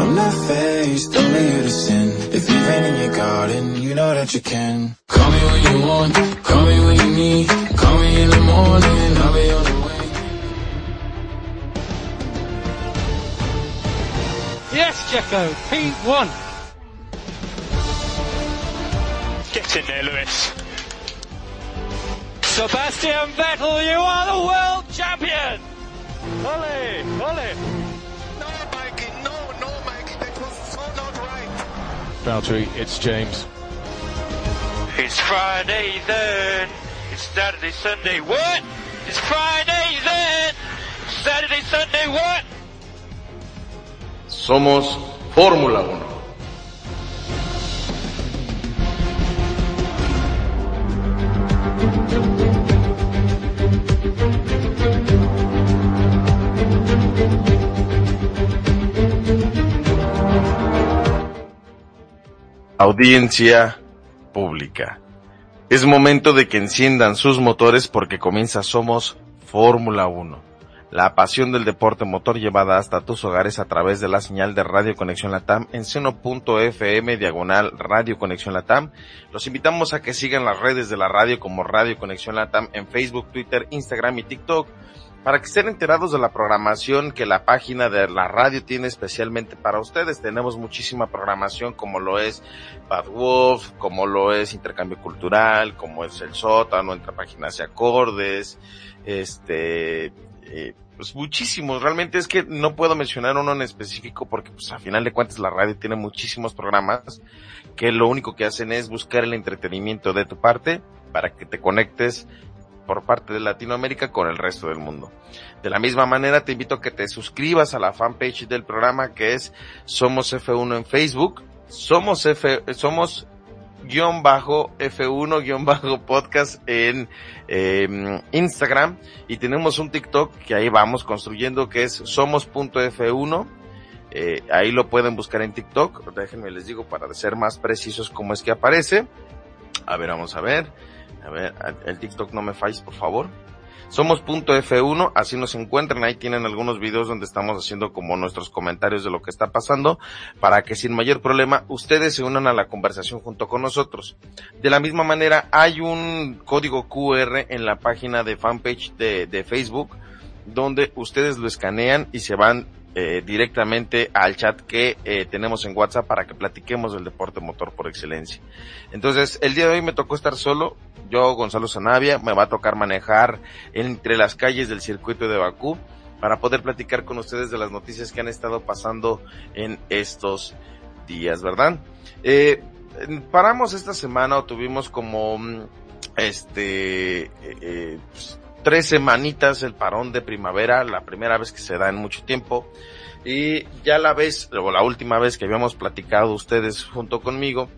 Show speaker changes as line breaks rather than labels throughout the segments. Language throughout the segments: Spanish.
I'm not faced, only you to sin. If you've been in your garden, you know that you can. Call me when you want, call me when you need. Call me in the morning, I'll be on the way.
Yes, Jacko, P1.
Get in there, Lewis.
Sebastian Vettel, you are the world champion! Ole, ole.
Valtteri, it's James.
It's Friday then. It's Saturday, Sunday, what? It's Friday then. Saturday, Sunday, what?
Somos Fórmula 1. Audiencia pública. Es momento de que enciendan sus motores porque comienza Somos Fórmula 1. La pasión del deporte motor llevada hasta tus hogares a través de la señal de Radio Conexión Latam en seno.fm diagonal Radio Conexión Latam. Los invitamos a que sigan las redes de la radio como Radio Conexión Latam en Facebook, Twitter, Instagram y TikTok para que estén enterados de la programación que la página de la radio tiene especialmente para ustedes. Tenemos muchísima programación como lo es Bad Wolf, como lo es Intercambio Cultural, como es El Sótano, entre páginas y acordes, este, eh, pues muchísimos. Realmente es que no puedo mencionar uno en específico porque pues a final de cuentas la radio tiene muchísimos programas que lo único que hacen es buscar el entretenimiento de tu parte para que te conectes por parte de Latinoamérica con el resto del mundo. De la misma manera te invito a que te suscribas a la fanpage del programa que es Somos F1 en Facebook, Somos F, Somos guion bajo F1 guion bajo podcast en eh, Instagram. Y tenemos un TikTok que ahí vamos construyendo que es somos.f1 eh, ahí lo pueden buscar en TikTok. Déjenme les digo para ser más precisos cómo es que aparece. A ver vamos a ver a ver, el TikTok no me falles, por favor. Somos punto F1, así nos encuentran, ahí tienen algunos videos donde estamos haciendo como nuestros comentarios de lo que está pasando, para que sin mayor problema ustedes se unan a la conversación junto con nosotros. De la misma manera, hay un código QR en la página de fanpage de Facebook, donde ustedes lo escanean y se van eh, directamente al chat que eh, tenemos en WhatsApp para que platiquemos del deporte motor por excelencia. Entonces, el día de hoy me tocó estar solo. Yo, Gonzalo Zanavia, me va a tocar manejar entre las calles del circuito de Bakú para poder platicar con ustedes de las noticias que han estado pasando en estos días, ¿verdad? Eh, paramos esta semana o tuvimos como mm, este eh, eh, pues, tres semanitas el parón de primavera, la primera vez que se da en mucho tiempo. Y ya la vez, o la última vez que habíamos platicado ustedes junto conmigo,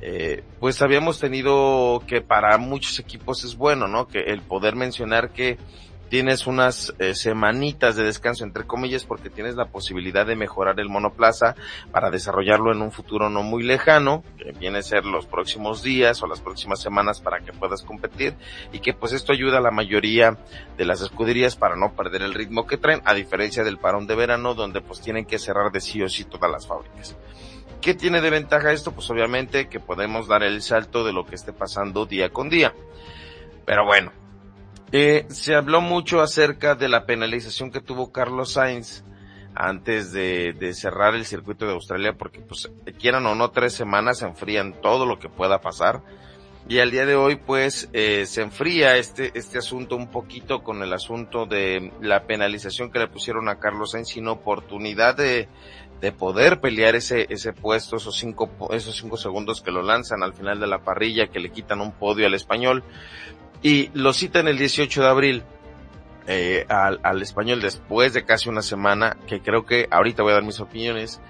eh, pues habíamos tenido que para muchos equipos es bueno, ¿no? Que el poder mencionar que tienes unas eh, semanitas de descanso entre comillas porque tienes la posibilidad de mejorar el monoplaza para desarrollarlo en un futuro no muy lejano, que viene a ser los próximos días o las próximas semanas para que puedas competir y que pues esto ayuda a la mayoría de las escuderías para no perder el ritmo que traen, a diferencia del parón de verano donde pues tienen que cerrar de sí o sí todas las fábricas. ¿Qué tiene de ventaja esto? Pues obviamente que podemos dar el salto de lo que esté pasando día con día. Pero bueno, eh, se habló mucho acerca de la penalización que tuvo Carlos Sainz antes de, cerrar el circuito de Australia, porque pues quieran o no, tres semanas se enfrían todo lo que pueda pasar. Y al día de hoy, pues, eh, se enfría este, este asunto un poquito con el asunto de la penalización que le pusieron a Carlos Sainz sin oportunidad de, de poder pelear ese, ese puesto, esos cinco, esos cinco segundos que lo lanzan al final de la parrilla, que le quitan un podio al español y lo citan el 18 de abril eh, al, al, español después de casi una semana, que creo que ahorita voy a dar mis opiniones,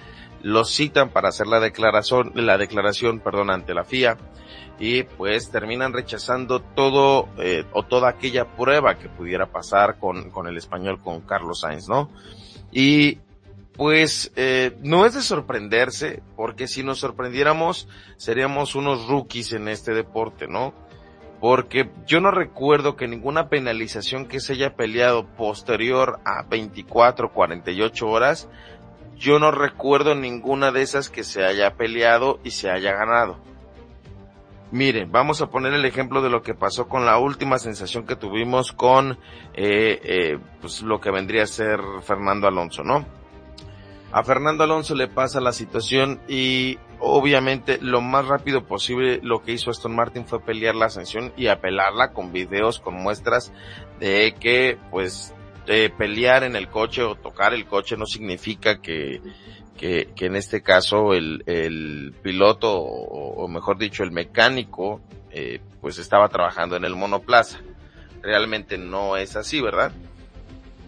los citan para hacer la declaración, la declaración, perdón, ante la FIA y pues terminan rechazando todo eh, o toda aquella prueba que pudiera pasar con, con el español, con Carlos Sainz, ¿no? Y pues eh, no es de sorprenderse, porque si nos sorprendiéramos seríamos unos rookies en este deporte, ¿no? Porque yo no recuerdo que ninguna penalización que se haya peleado posterior a 24, 48 horas, yo no recuerdo ninguna de esas que se haya peleado y se haya ganado. Miren, vamos a poner el ejemplo de lo que pasó con la última sensación que tuvimos con eh, eh, pues lo que vendría a ser Fernando Alonso, ¿no? A Fernando Alonso le pasa la situación y obviamente lo más rápido posible lo que hizo Aston Martin fue pelear la sanción y apelarla con videos, con muestras de que pues eh, pelear en el coche o tocar el coche no significa que que, que en este caso el, el piloto, o, o, mejor dicho, el mecánico, eh, pues estaba trabajando en el monoplaza. Realmente no es así, ¿verdad?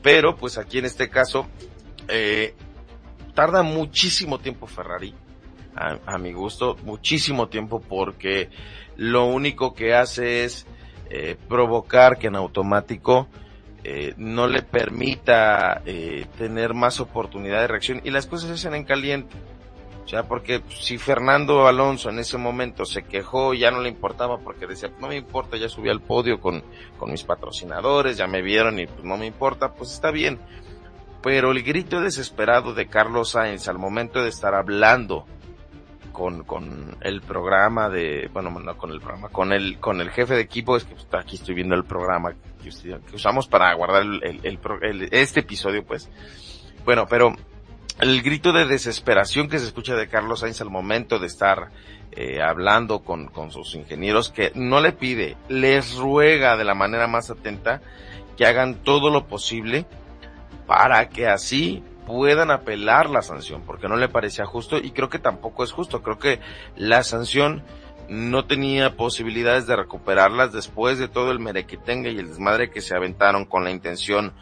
Pero pues aquí en este caso, eh, tarda muchísimo tiempo Ferrari, a, mi gusto, muchísimo tiempo porque lo único que hace es eh, provocar que en automático eh, no le permita eh, tener más oportunidad de reacción y las cosas se hacen en caliente. O sea, porque si Fernando Alonso en ese momento se quejó, ya no le importaba porque decía, no me importa, ya subí al podio con, con mis patrocinadores, ya me vieron y pues no me importa, pues está bien. Pero el grito desesperado de Carlos Sainz al momento de estar hablando con, con el programa de, bueno, no con el programa, con el, con el jefe de equipo, es que aquí estoy viendo el programa que, usamos para guardar el, este episodio, pues. Bueno, pero el grito de desesperación que se escucha de Carlos Sainz al momento de estar eh, hablando con, con sus ingenieros, que no le pide, les ruega de la manera más atenta que hagan todo lo posible para que así puedan apelar la sanción, porque no le parecía justo y creo que tampoco es justo. Creo que la sanción no tenía posibilidades de recuperarlas después de todo el merequetengue y el desmadre que se aventaron con la intención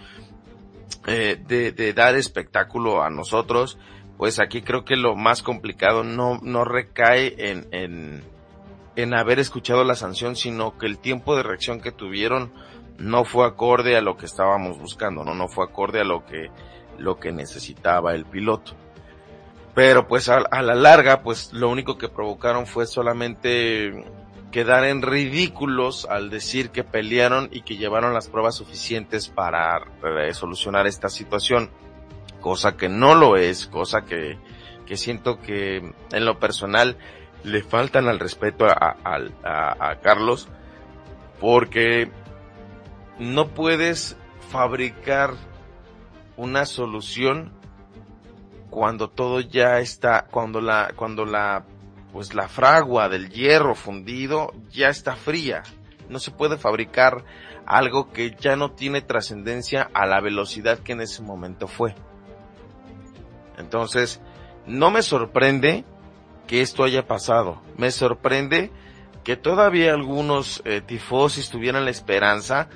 eh, de, de, dar espectáculo a nosotros. Pues aquí creo que lo más complicado no, no recae en, en, en haber escuchado la sanción, sino que el tiempo de reacción que tuvieron no fue acorde a lo que estábamos buscando, no, no fue acorde a lo que lo que necesitaba el piloto. Pero pues a, la larga, pues lo único que provocaron fue solamente quedar en ridículos al decir que pelearon y que llevaron las pruebas suficientes para solucionar esta situación. Cosa que no lo es, cosa que, que siento que en lo personal le faltan al respeto a, a Carlos porque no puedes fabricar una solución cuando todo ya está, cuando la, cuando la, pues la fragua del hierro fundido ya está fría. No se puede fabricar algo que ya no tiene trascendencia a la velocidad que en ese momento fue. Entonces, no me sorprende que esto haya pasado. Me sorprende que todavía algunos eh, tifosis tuvieran la esperanza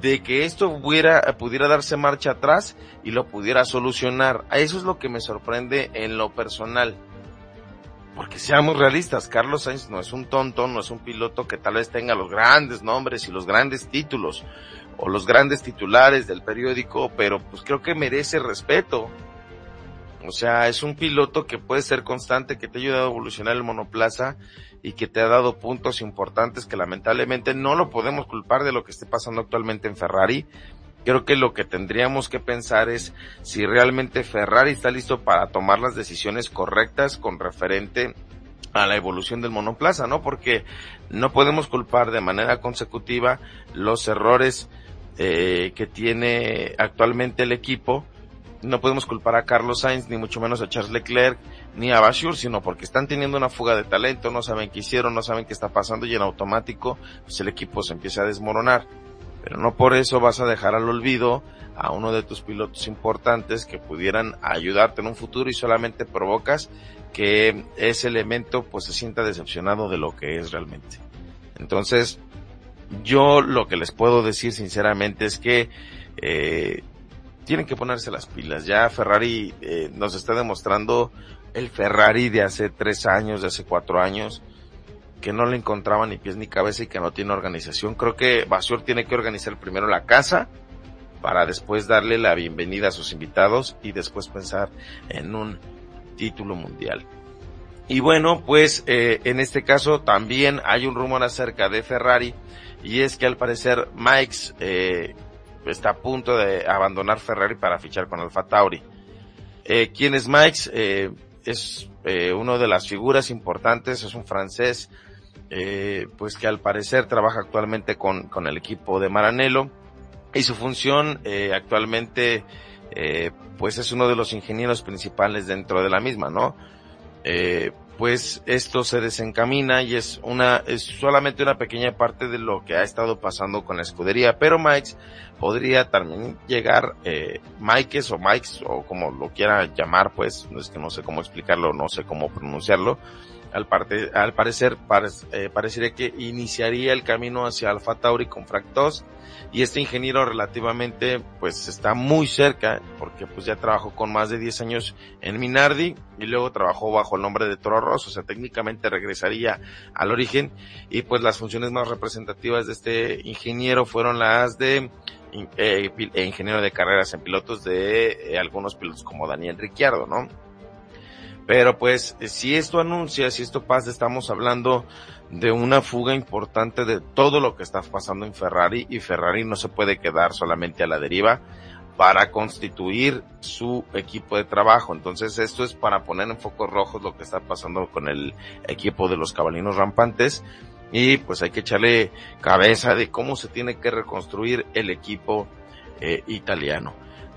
de que esto hubiera, pudiera darse marcha atrás y lo pudiera solucionar. Eso es lo que me sorprende en lo personal. Porque seamos realistas, Carlos Sainz no es un tonto, no es un piloto que tal vez tenga los grandes nombres y los grandes títulos o los grandes titulares del periódico, pero pues creo que merece respeto. O sea, es un piloto que puede ser constante, que te ha ayudado a evolucionar el monoplaza y que te ha dado puntos importantes que lamentablemente no lo podemos culpar de lo que esté pasando actualmente en Ferrari. Creo que lo que tendríamos que pensar es si realmente Ferrari está listo para tomar las decisiones correctas con referente a la evolución del monoplaza, ¿no? Porque no podemos culpar de manera consecutiva los errores eh, que tiene actualmente el equipo. No podemos culpar a Carlos Sainz, ni mucho menos a Charles Leclerc, ni a Bashur, sino porque están teniendo una fuga de talento, no saben qué hicieron, no saben qué está pasando y en automático pues el equipo se empieza a desmoronar. Pero no por eso vas a dejar al olvido a uno de tus pilotos importantes que pudieran ayudarte en un futuro y solamente provocas que ese elemento pues se sienta decepcionado de lo que es realmente. Entonces, yo lo que les puedo decir sinceramente es que eh, tienen que ponerse las pilas. Ya Ferrari eh, nos está demostrando el Ferrari de hace tres años, de hace cuatro años, que no le encontraba ni pies ni cabeza y que no tiene organización. Creo que Basur tiene que organizar primero la casa para después darle la bienvenida a sus invitados y después pensar en un título mundial. Y bueno, pues eh, en este caso también hay un rumor acerca de Ferrari y es que al parecer Mike eh, está a punto de abandonar Ferrari para fichar con Alfa Tauri. Eh, ¿Quién es Mike? Eh, es eh, uno de las figuras importantes, es un francés, eh, pues que al parecer trabaja actualmente con, con el equipo de Maranello y su función actualmente pues es uno de los ingenieros principales dentro de la misma, ¿no? Pues esto se desencamina y es una, es solamente una pequeña parte de lo que ha estado pasando con la escudería, pero Mike podría también llegar, eh, Mikes o Mikes o como lo quiera llamar, pues, es que no sé cómo explicarlo, no sé cómo pronunciarlo, al, parte, al parecer pare, eh, parecería que iniciaría el camino hacia Alfa Tauri con Fractos y este ingeniero relativamente pues está muy cerca porque pues ya trabajó con más de 10 años en Minardi y luego trabajó bajo el nombre de Toro Rosso, o sea técnicamente regresaría al origen y pues las funciones más representativas de este ingeniero fueron las de eh, ingeniero de carreras en pilotos de eh, algunos pilotos como Daniel Ricciardo, ¿no? Pero pues, si esto anuncia, si esto pasa, estamos hablando de una fuga importante de todo lo que está pasando en Ferrari y Ferrari no se puede quedar solamente a la deriva para constituir su equipo de trabajo. Entonces esto es para poner en focos rojos lo que está pasando con el equipo de los cabalinos rampantes y pues hay que echarle cabeza de cómo se tiene que reconstruir el equipo eh, italiano.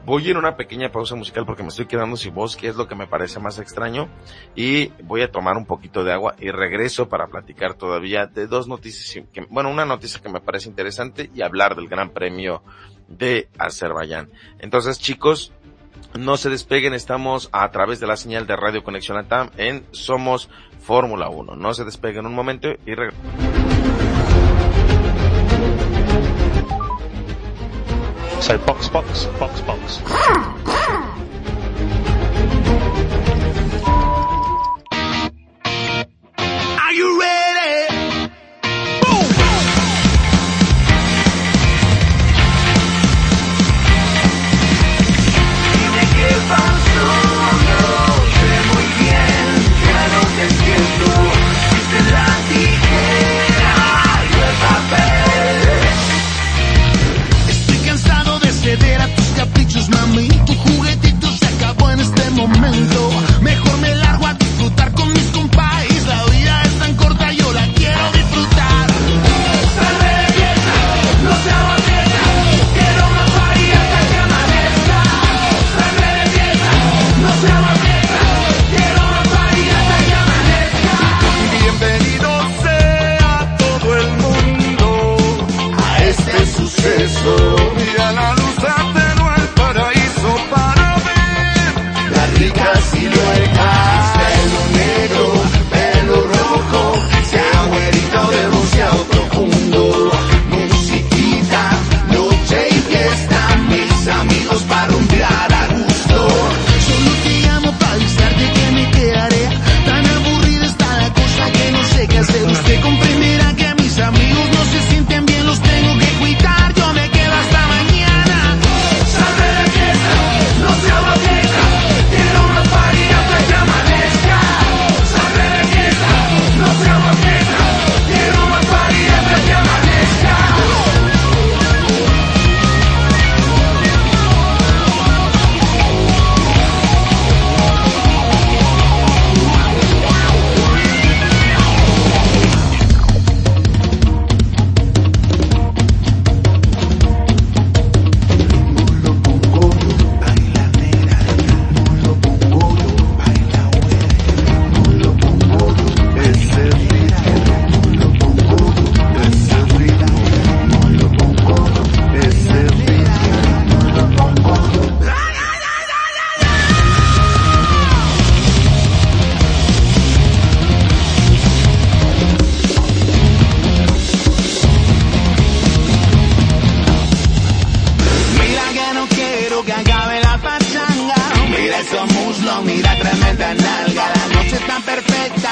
Voy a ir a una pequeña pausa musical porque me estoy quedando sin voz, que es lo que me parece más extraño. Y voy a tomar un poquito de agua y regreso para platicar todavía de dos noticias, bueno, una noticia que me parece interesante y hablar del Gran Premio de Azerbaiyán. Entonces, chicos, no se despeguen, estamos a través de la señal de Radio Conexión Latam en Somos Fórmula 1. No se despeguen un momento y regreso.
So box, box, box, box.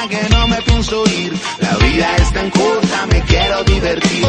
que no me pienso ir. La vida es tan corta, me quiero divertir.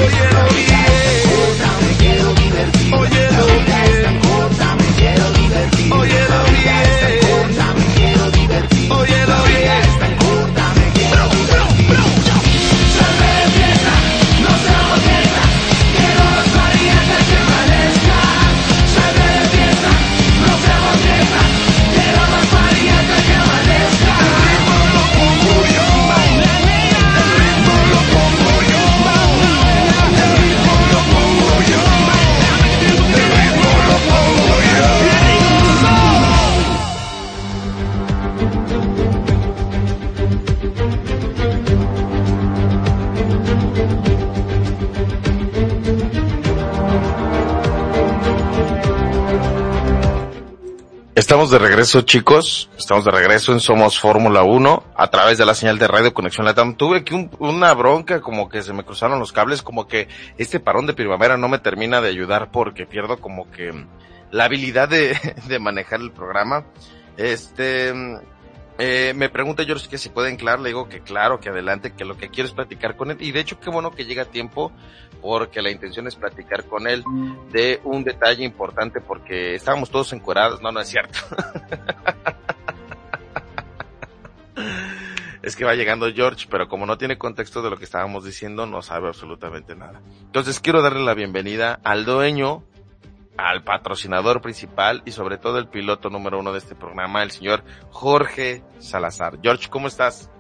Estamos de regreso, chicos. Estamos de regreso en Somos Fórmula 1 a través de la señal de radio Conexión Latam. Tuve aquí un- una bronca, como que se me cruzaron los cables, como que este parón de primavera no me termina de ayudar porque pierdo como que la habilidad de, de manejar el programa. Este, eh, me pregunta George que si puede enclar, le digo que claro, que adelante, que lo que quiero es platicar con él. Y de hecho, qué bueno que llega a tiempo, porque la intención es platicar con él de un detalle importante, porque estábamos todos encuerados. No, no es cierto. es que va llegando George, pero como no tiene contexto de lo que estábamos diciendo, no sabe absolutamente nada. Entonces quiero darle la bienvenida al dueño, al patrocinador principal y sobre todo el piloto número uno de este programa, el señor Jorge Salazar. George, ¿cómo estás?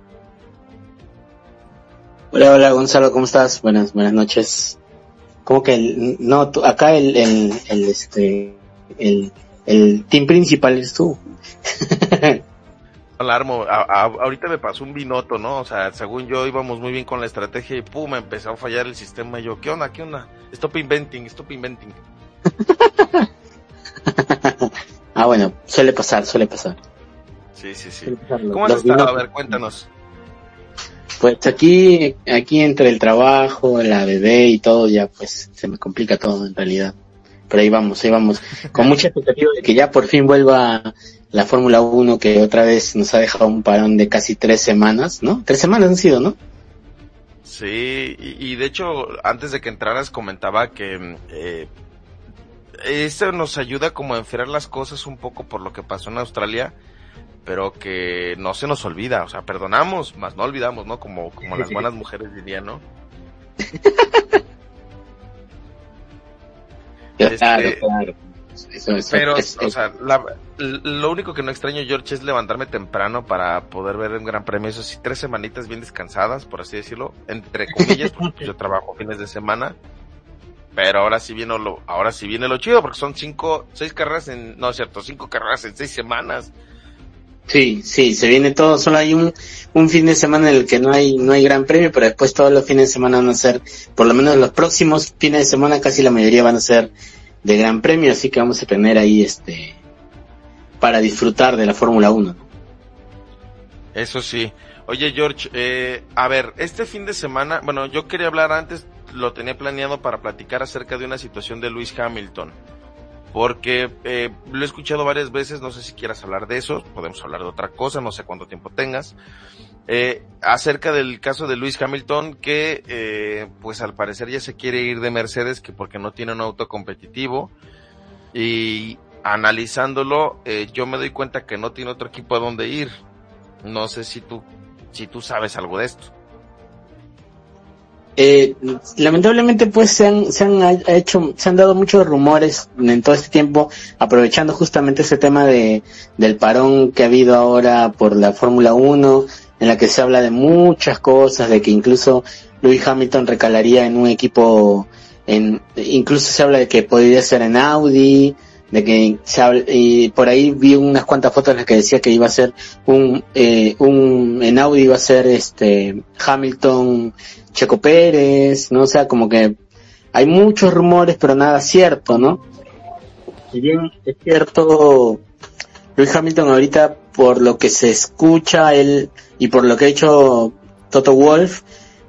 Hola, hola Gonzalo, ¿cómo estás? Buenas, buenas noches. ¿Cómo que el, no, tú- acá el, el, el, este, el, el team principal es tú.
Alarmo, a- a- ahorita me pasó un binoto, ¿no? O sea, según yo íbamos muy bien con la estrategia y pum, empezó a fallar el sistema y yo, ¿qué onda? ¿Qué onda? Stop inventing, stop inventing.
ah, bueno, suele pasar, suele pasar.
Sí, sí, sí. ¿Cómo has
los
estado? A ver, cuéntanos.
Pues aquí, aquí entre el trabajo, la bebé y todo, ya pues se me complica todo en realidad. Pero ahí vamos, ahí vamos. Con mucha expectativa de que ya por fin vuelva la Fórmula 1 que otra vez nos ha dejado un parón de casi tres semanas, ¿no? Tres semanas han sido, ¿no?
Sí, y, y de hecho, antes de que entraras comentaba que mm, eh, esto nos ayuda como a enfriar las cosas un poco por lo que pasó en Australia, pero que no se nos olvida, o sea, perdonamos, más no olvidamos, ¿no? Como, como las buenas mujeres dirían, ¿no? Este,
claro. Eso, eso,
Pero,
es-
o sea, la- lo único que no extraño, George, es levantarme temprano para poder ver un gran premio. Eso sí, tres semanitas bien descansadas, por así decirlo, entre comillas, porque yo trabajo fines de semana. Pero ahora sí viene lo, ahora sí viene lo chido, porque son cinco, seis carreras en, no es cierto, cinco carreras en seis semanas.
Sí, sí, se viene todo, solo hay un, un fin de semana en el que no hay, no hay gran premio, pero después todos los fines de semana van a ser, por lo menos los próximos fines de semana casi la mayoría van a ser de gran premio, así que vamos a tener ahí este, para disfrutar de la Fórmula 1. ¿no?
Eso sí. Oye, George, eh, a ver, este fin de semana, bueno, yo quería hablar antes, lo tenía planeado para platicar acerca de una situación de Lewis Hamilton. Porque eh, lo he escuchado varias veces, no sé si quieras hablar de eso, podemos hablar de otra cosa, no sé cuánto tiempo tengas. Eh, acerca del caso de Lewis Hamilton, que eh, pues al parecer ya se quiere ir de Mercedes, que porque no tiene un auto competitivo. Y analizándolo, eh, yo me doy cuenta que no tiene otro equipo a donde ir. No sé si tú, si tú sabes algo de esto.
Eh, lamentablemente pues se han, se han ha- hecho, se han dado muchos rumores en todo este tiempo, aprovechando justamente ese tema de, del parón que ha habido ahora por la Fórmula 1, en la que se habla de muchas cosas, de que incluso Lewis Hamilton recalaría en un equipo, en, incluso se habla de que podría ser en Audi, de que se habla, y por ahí vi unas cuantas fotos en las que decía que iba a ser un, eh, un, en Audi iba a ser este, Hamilton, Checo Pérez, ¿no? O sea, como que hay muchos rumores, pero nada cierto, ¿no? Si bien es cierto, Lewis Hamilton ahorita, por lo que se escucha, él, y por lo que ha hecho Toto Wolf,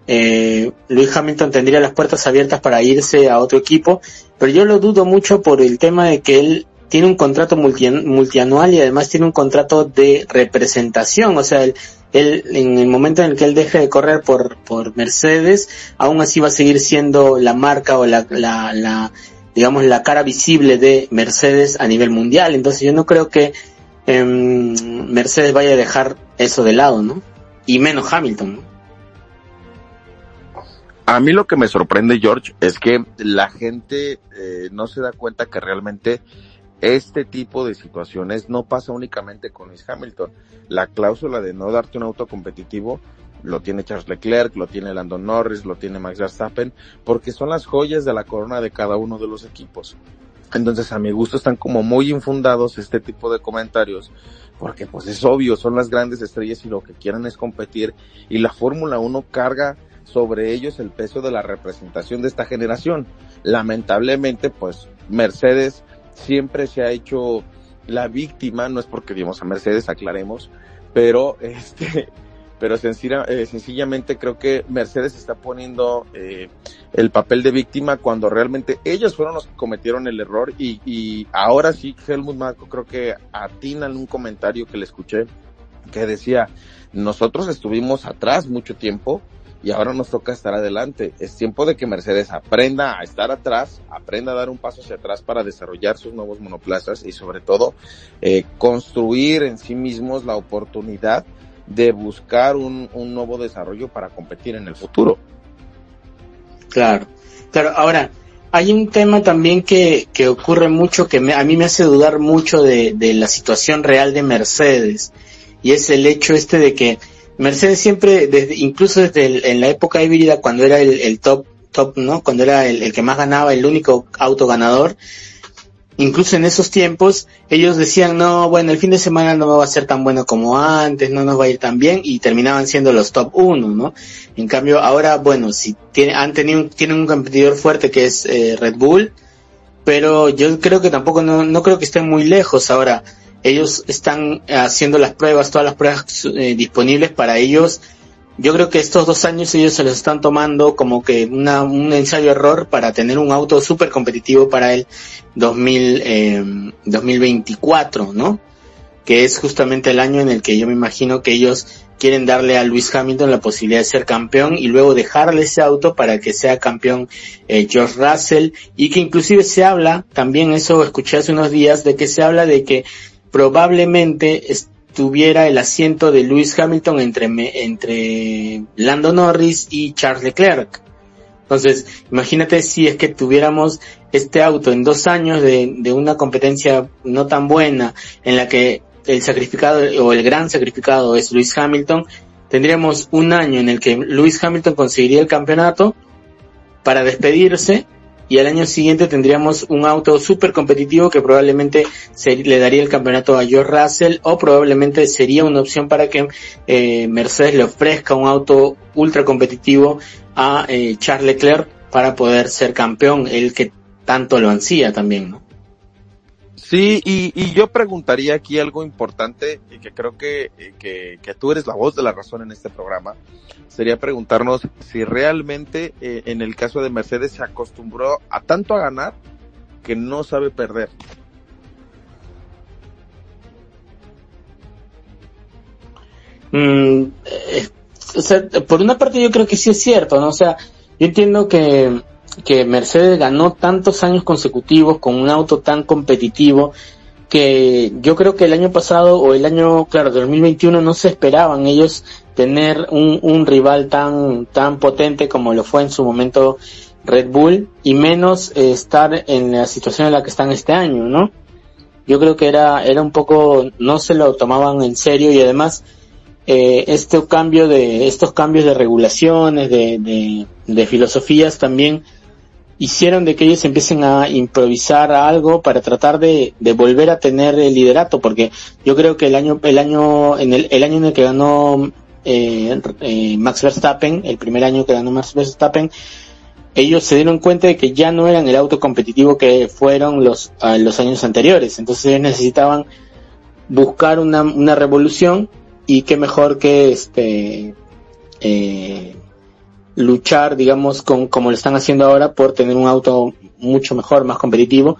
eh, Lewis Hamilton tendría las puertas abiertas para irse a otro equipo, pero yo lo dudo mucho por el tema de que él tiene un contrato multianual y además tiene un contrato de representación, o sea, él, en el momento en el que él deje de correr por, por Mercedes, aún así va a seguir siendo la marca o la, la, la digamos, la cara visible de Mercedes a nivel mundial. Entonces yo no creo que eh, Mercedes vaya a dejar eso de lado, ¿no? Y menos Hamilton.
A mí lo que me sorprende, George, es que la gente eh, no se da cuenta que realmente este tipo de situaciones no pasa únicamente con Luis Hamilton. La cláusula de no darte un auto competitivo lo tiene Charles Leclerc, lo tiene Landon Norris, lo tiene Max Verstappen, porque son las joyas de la corona de cada uno de los equipos. Entonces a mi gusto están como muy infundados este tipo de comentarios, porque pues es obvio, son las grandes estrellas y lo que quieren es competir y la Fórmula 1 carga sobre ellos el peso de la representación de esta generación. Lamentablemente pues Mercedes siempre se ha hecho la víctima, no es porque digamos a Mercedes, aclaremos, pero este, pero sencilla, eh, sencillamente creo que Mercedes está poniendo eh, el papel de víctima cuando realmente ellos fueron los que cometieron el error y, y ahora sí Helmut Marco creo que atina en un comentario que le escuché que decía nosotros estuvimos atrás mucho tiempo y ahora nos toca estar adelante. Es tiempo de que Mercedes aprenda a estar atrás, aprenda a dar un paso hacia atrás para desarrollar sus nuevos monoplazas y sobre todo eh, construir en sí mismos la oportunidad de buscar un, un nuevo desarrollo para competir en el futuro.
Claro, claro. Ahora, hay un tema también que, que ocurre mucho, que me, a mí me hace dudar mucho de, de la situación real de Mercedes, y es el hecho este de que Mercedes siempre, desde, incluso desde en la época híbrida, cuando era el, el, top, top, ¿no? Cuando era el, el, que más ganaba, el único auto ganador, incluso en esos tiempos, ellos decían, no, bueno, el fin de semana no va a ser tan bueno como antes, no nos va a ir tan bien, y terminaban siendo los top 1, ¿no? En cambio, ahora, bueno, si tiene, han tenido, tienen un competidor fuerte que es eh, Red Bull, pero yo creo que tampoco, no, no creo que estén muy lejos ahora ellos están haciendo las pruebas, todas las pruebas eh, disponibles para ellos. Yo creo que estos dos años ellos se los están tomando como que una, un ensayo error para tener un auto súper competitivo para el 2000, eh, 2024, ¿no? Que es justamente el año en el que yo me imagino que ellos quieren darle a Luis Hamilton la posibilidad de ser campeón y luego dejarle ese auto para que sea campeón eh, George Russell y que inclusive se habla, también eso escuché hace unos días, de que se habla de que probablemente estuviera el asiento de Lewis Hamilton entre, entre Lando Norris y Charles Leclerc. Entonces, imagínate si es que tuviéramos este auto en dos años de, de una competencia no tan buena, en la que el sacrificado o el gran sacrificado es Lewis Hamilton, tendríamos un año en el que Lewis Hamilton conseguiría el campeonato para despedirse y al año siguiente tendríamos un auto súper competitivo que probablemente se, le daría el campeonato a George Russell o probablemente sería una opción para que eh, Mercedes le ofrezca un auto ultra competitivo a eh, Charles Leclerc para poder ser campeón, el que tanto lo ansía también, ¿no?
Sí, y, y, yo preguntaría aquí algo importante y que creo que, que, que, tú eres la voz de la razón en este programa. Sería preguntarnos si realmente eh, en el caso de Mercedes se acostumbró a tanto a ganar que no sabe perder.
Mm, eh, o por una parte yo creo que sí es cierto, ¿no? O sea, yo entiendo que que Mercedes ganó tantos años consecutivos con un auto tan competitivo que yo creo que el año pasado o el año, claro, 2021 no se esperaban ellos tener un, un rival tan, tan potente como lo fue en su momento Red Bull y menos eh, estar en la situación en la que están este año, ¿no? Yo creo que era, era un poco, no se lo tomaban en serio y además eh, este cambio de, estos cambios de regulaciones, de, de, de filosofías también hicieron de que ellos empiecen a improvisar algo para tratar de, de, volver a tener el liderato, porque yo creo que el año, el año, en el, el año en el que ganó eh, eh, Max Verstappen, el primer año que ganó Max Verstappen, ellos se dieron cuenta de que ya no eran el auto competitivo que fueron los, uh, los años anteriores, entonces ellos necesitaban buscar una, una revolución y qué mejor que este eh, luchar, digamos, con, como lo están haciendo ahora por tener un auto mucho mejor, más competitivo.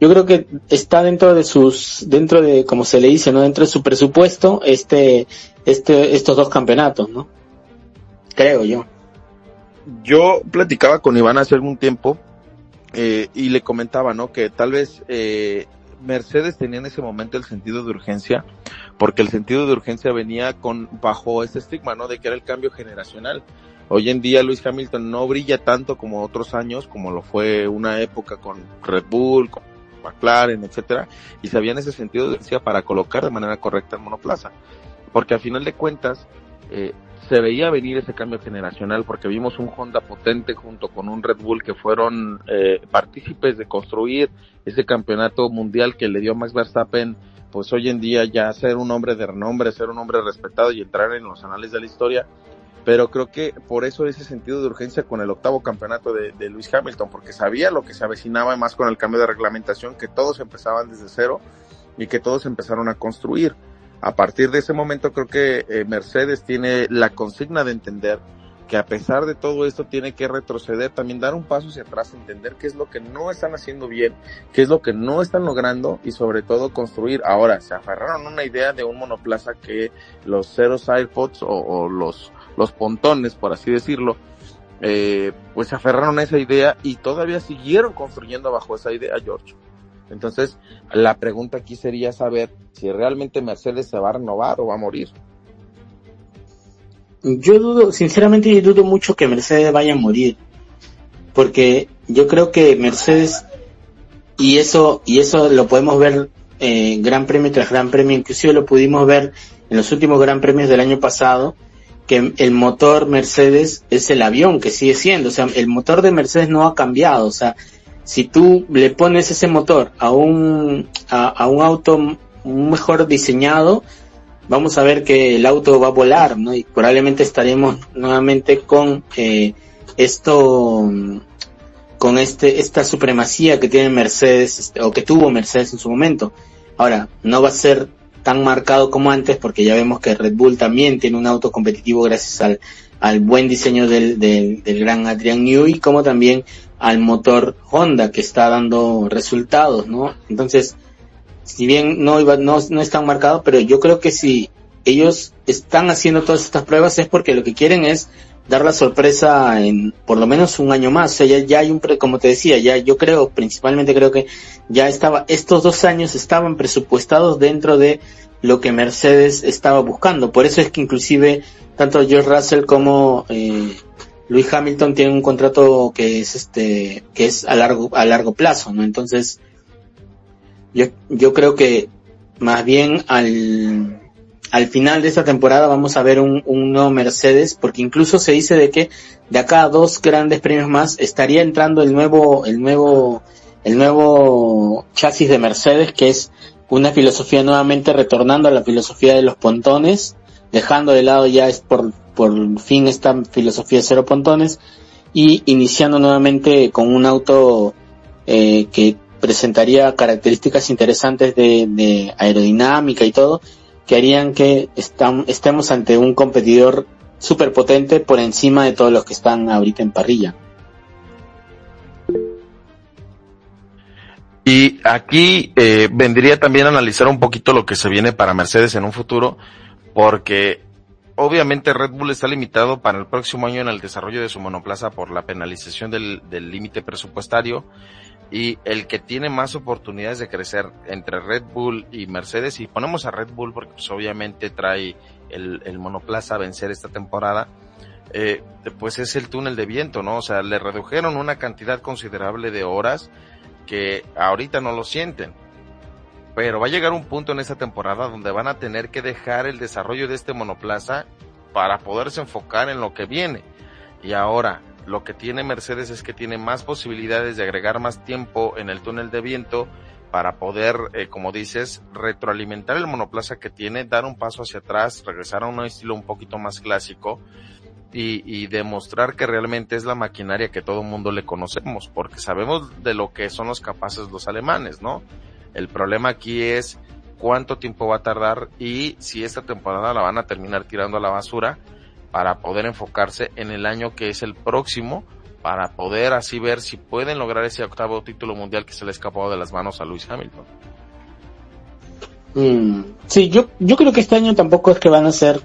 yo creo que está dentro de sus, dentro de, como se le dice, ¿no? Dentro de su presupuesto, este, este, estos dos campeonatos, ¿no? Creo yo.
Yo platicaba con Iván hace algún tiempo, eh, y le comentaba, ¿no? Que tal vez, eh, Mercedes tenía en ese momento el sentido de urgencia, porque el sentido de urgencia venía con, bajo ese estigma, ¿no? De que era el cambio generacional. Hoy en día Luis Hamilton no brilla tanto como otros años, como lo fue una época con Red Bull, con McLaren, etcétera, y se había en ese sentido de urgencia para colocar de manera correcta el monoplaza. Porque al final de cuentas, eh, se veía venir ese cambio generacional porque vimos un Honda potente junto con un Red Bull que fueron eh, partícipes de construir ese campeonato mundial que le dio a Max Verstappen pues hoy en día ya ser un hombre de renombre, ser un hombre respetado y entrar en los anales de la historia. Pero creo que por eso ese sentido de urgencia con el octavo campeonato de, de Lewis Hamilton, porque sabía lo que se avecinaba más con el cambio de reglamentación, que todos empezaban desde cero y que todos empezaron a construir a partir de ese momento creo que eh, Mercedes tiene la consigna de entender que a pesar de todo esto tiene que retroceder, también dar un paso hacia atrás, entender qué es lo que no están haciendo bien, qué es lo que no están logrando y sobre todo construir. Ahora, se aferraron a una idea de un monoplaza que los cero sidepods o, o los, los pontones, por así decirlo, eh, pues se aferraron a esa idea y todavía siguieron construyendo bajo esa idea, George. Entonces, la pregunta aquí sería saber si realmente Mercedes se va a renovar o va a morir.
Yo dudo, sinceramente yo dudo mucho que Mercedes vaya a morir. Porque yo creo que Mercedes, y eso, y eso lo podemos ver eh, gran premio tras gran premio, inclusive lo pudimos ver en los últimos gran premios del año pasado, que el motor Mercedes es el avión que sigue siendo, o sea, el motor de Mercedes no ha cambiado, o sea, si tú le pones ese motor a un, a, un auto mejor diseñado, vamos a ver que el auto va a volar, ¿no? Y probablemente estaremos nuevamente con eh, esto, con este, esta supremacía que tiene Mercedes, este, o que tuvo Mercedes en su momento. Ahora, no va a ser tan marcado como antes, porque ya vemos que Red Bull también tiene un auto competitivo gracias al, al buen diseño del, del, del gran Adrian Newey, como también al motor Honda que está dando resultados, ¿no? Entonces, si bien no iba, no, no están marcados, pero yo creo que si ellos están haciendo todas estas pruebas es porque lo que quieren es dar la sorpresa en por lo menos un año más. O sea, ya, ya hay un, pre, como te decía, ya yo creo, principalmente creo que ya estaba, estos dos años estaban presupuestados dentro de lo que Mercedes estaba buscando. Por eso es que inclusive tanto George Russell como eh, Luis Hamilton tiene un contrato que es este que es a largo a largo plazo, ¿no? Entonces yo yo creo que más bien al al final de esta temporada vamos a ver un, nuevo Mercedes porque incluso se dice de que de acá a dos grandes premios más estaría entrando el nuevo el nuevo el nuevo chasis de Mercedes que es una filosofía nuevamente retornando a la filosofía de los pontones dejando de lado ya es por por fin esta filosofía cero pontones y iniciando nuevamente con un auto eh, que presentaría características interesantes de, de, aerodinámica y todo, que harían que estam, estemos ante un competidor súper potente por encima de todos los que están ahorita en parrilla.
Y aquí eh, vendría también a analizar un poquito lo que se viene para Mercedes en un futuro, porque obviamente Red Bull está limitado para el próximo año en el desarrollo de su monoplaza por la penalización del límite presupuestario y el que tiene más oportunidades de crecer entre Red Bull y Mercedes y ponemos a Red Bull porque pues, obviamente trae el, el, monoplaza a vencer esta temporada eh, pues es el túnel de viento no o sea le redujeron una cantidad considerable de horas que ahorita no lo sienten pero va a llegar un punto en esta temporada donde van a tener que dejar el desarrollo de este monoplaza para poderse enfocar en lo que viene. Y ahora, lo que tiene Mercedes es que tiene más posibilidades de agregar más tiempo en el túnel de viento para poder, eh, como dices, retroalimentar el monoplaza que tiene, dar un paso hacia atrás, regresar a un estilo un poquito más clásico y, y demostrar que realmente es la maquinaria que todo el mundo le conocemos, porque sabemos de lo que son los capaces los alemanes, ¿no? El problema aquí es cuánto tiempo va a tardar y si esta temporada la van a terminar tirando a la basura para poder enfocarse en el año que es el próximo para poder así ver si pueden lograr ese octavo título mundial que se le ha escapado de las manos a Lewis Hamilton.
Mm, sí, yo, yo creo que este año tampoco es que van a ser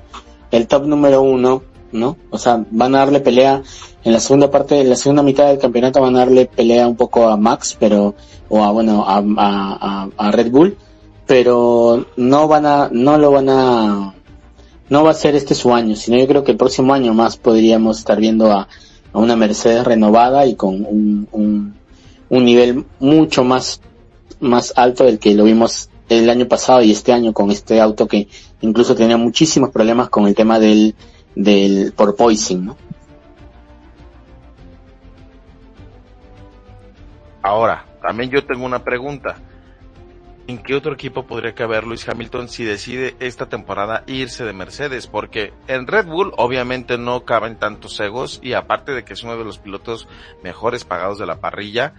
el top número uno, ¿no? O sea, van a darle pelea en la segunda parte, en la segunda mitad del campeonato van a darle pelea un poco a Max, pero, o a, bueno, a, a, a Red Bull, pero no van a, no lo van a, no va a ser este su año, sino yo creo que el próximo año más podríamos estar viendo a, una Mercedes renovada y con un, un, un, nivel mucho más, más alto del que lo vimos el año pasado y este año con este auto que incluso tenía muchísimos problemas con el tema del, del porpoising, ¿no?
Ahora, también yo tengo una pregunta. ¿En qué otro equipo podría caber Luis Hamilton si decide esta temporada irse de Mercedes? Porque en Red Bull obviamente no caben tantos egos y aparte de que es uno de los pilotos mejores pagados de la parrilla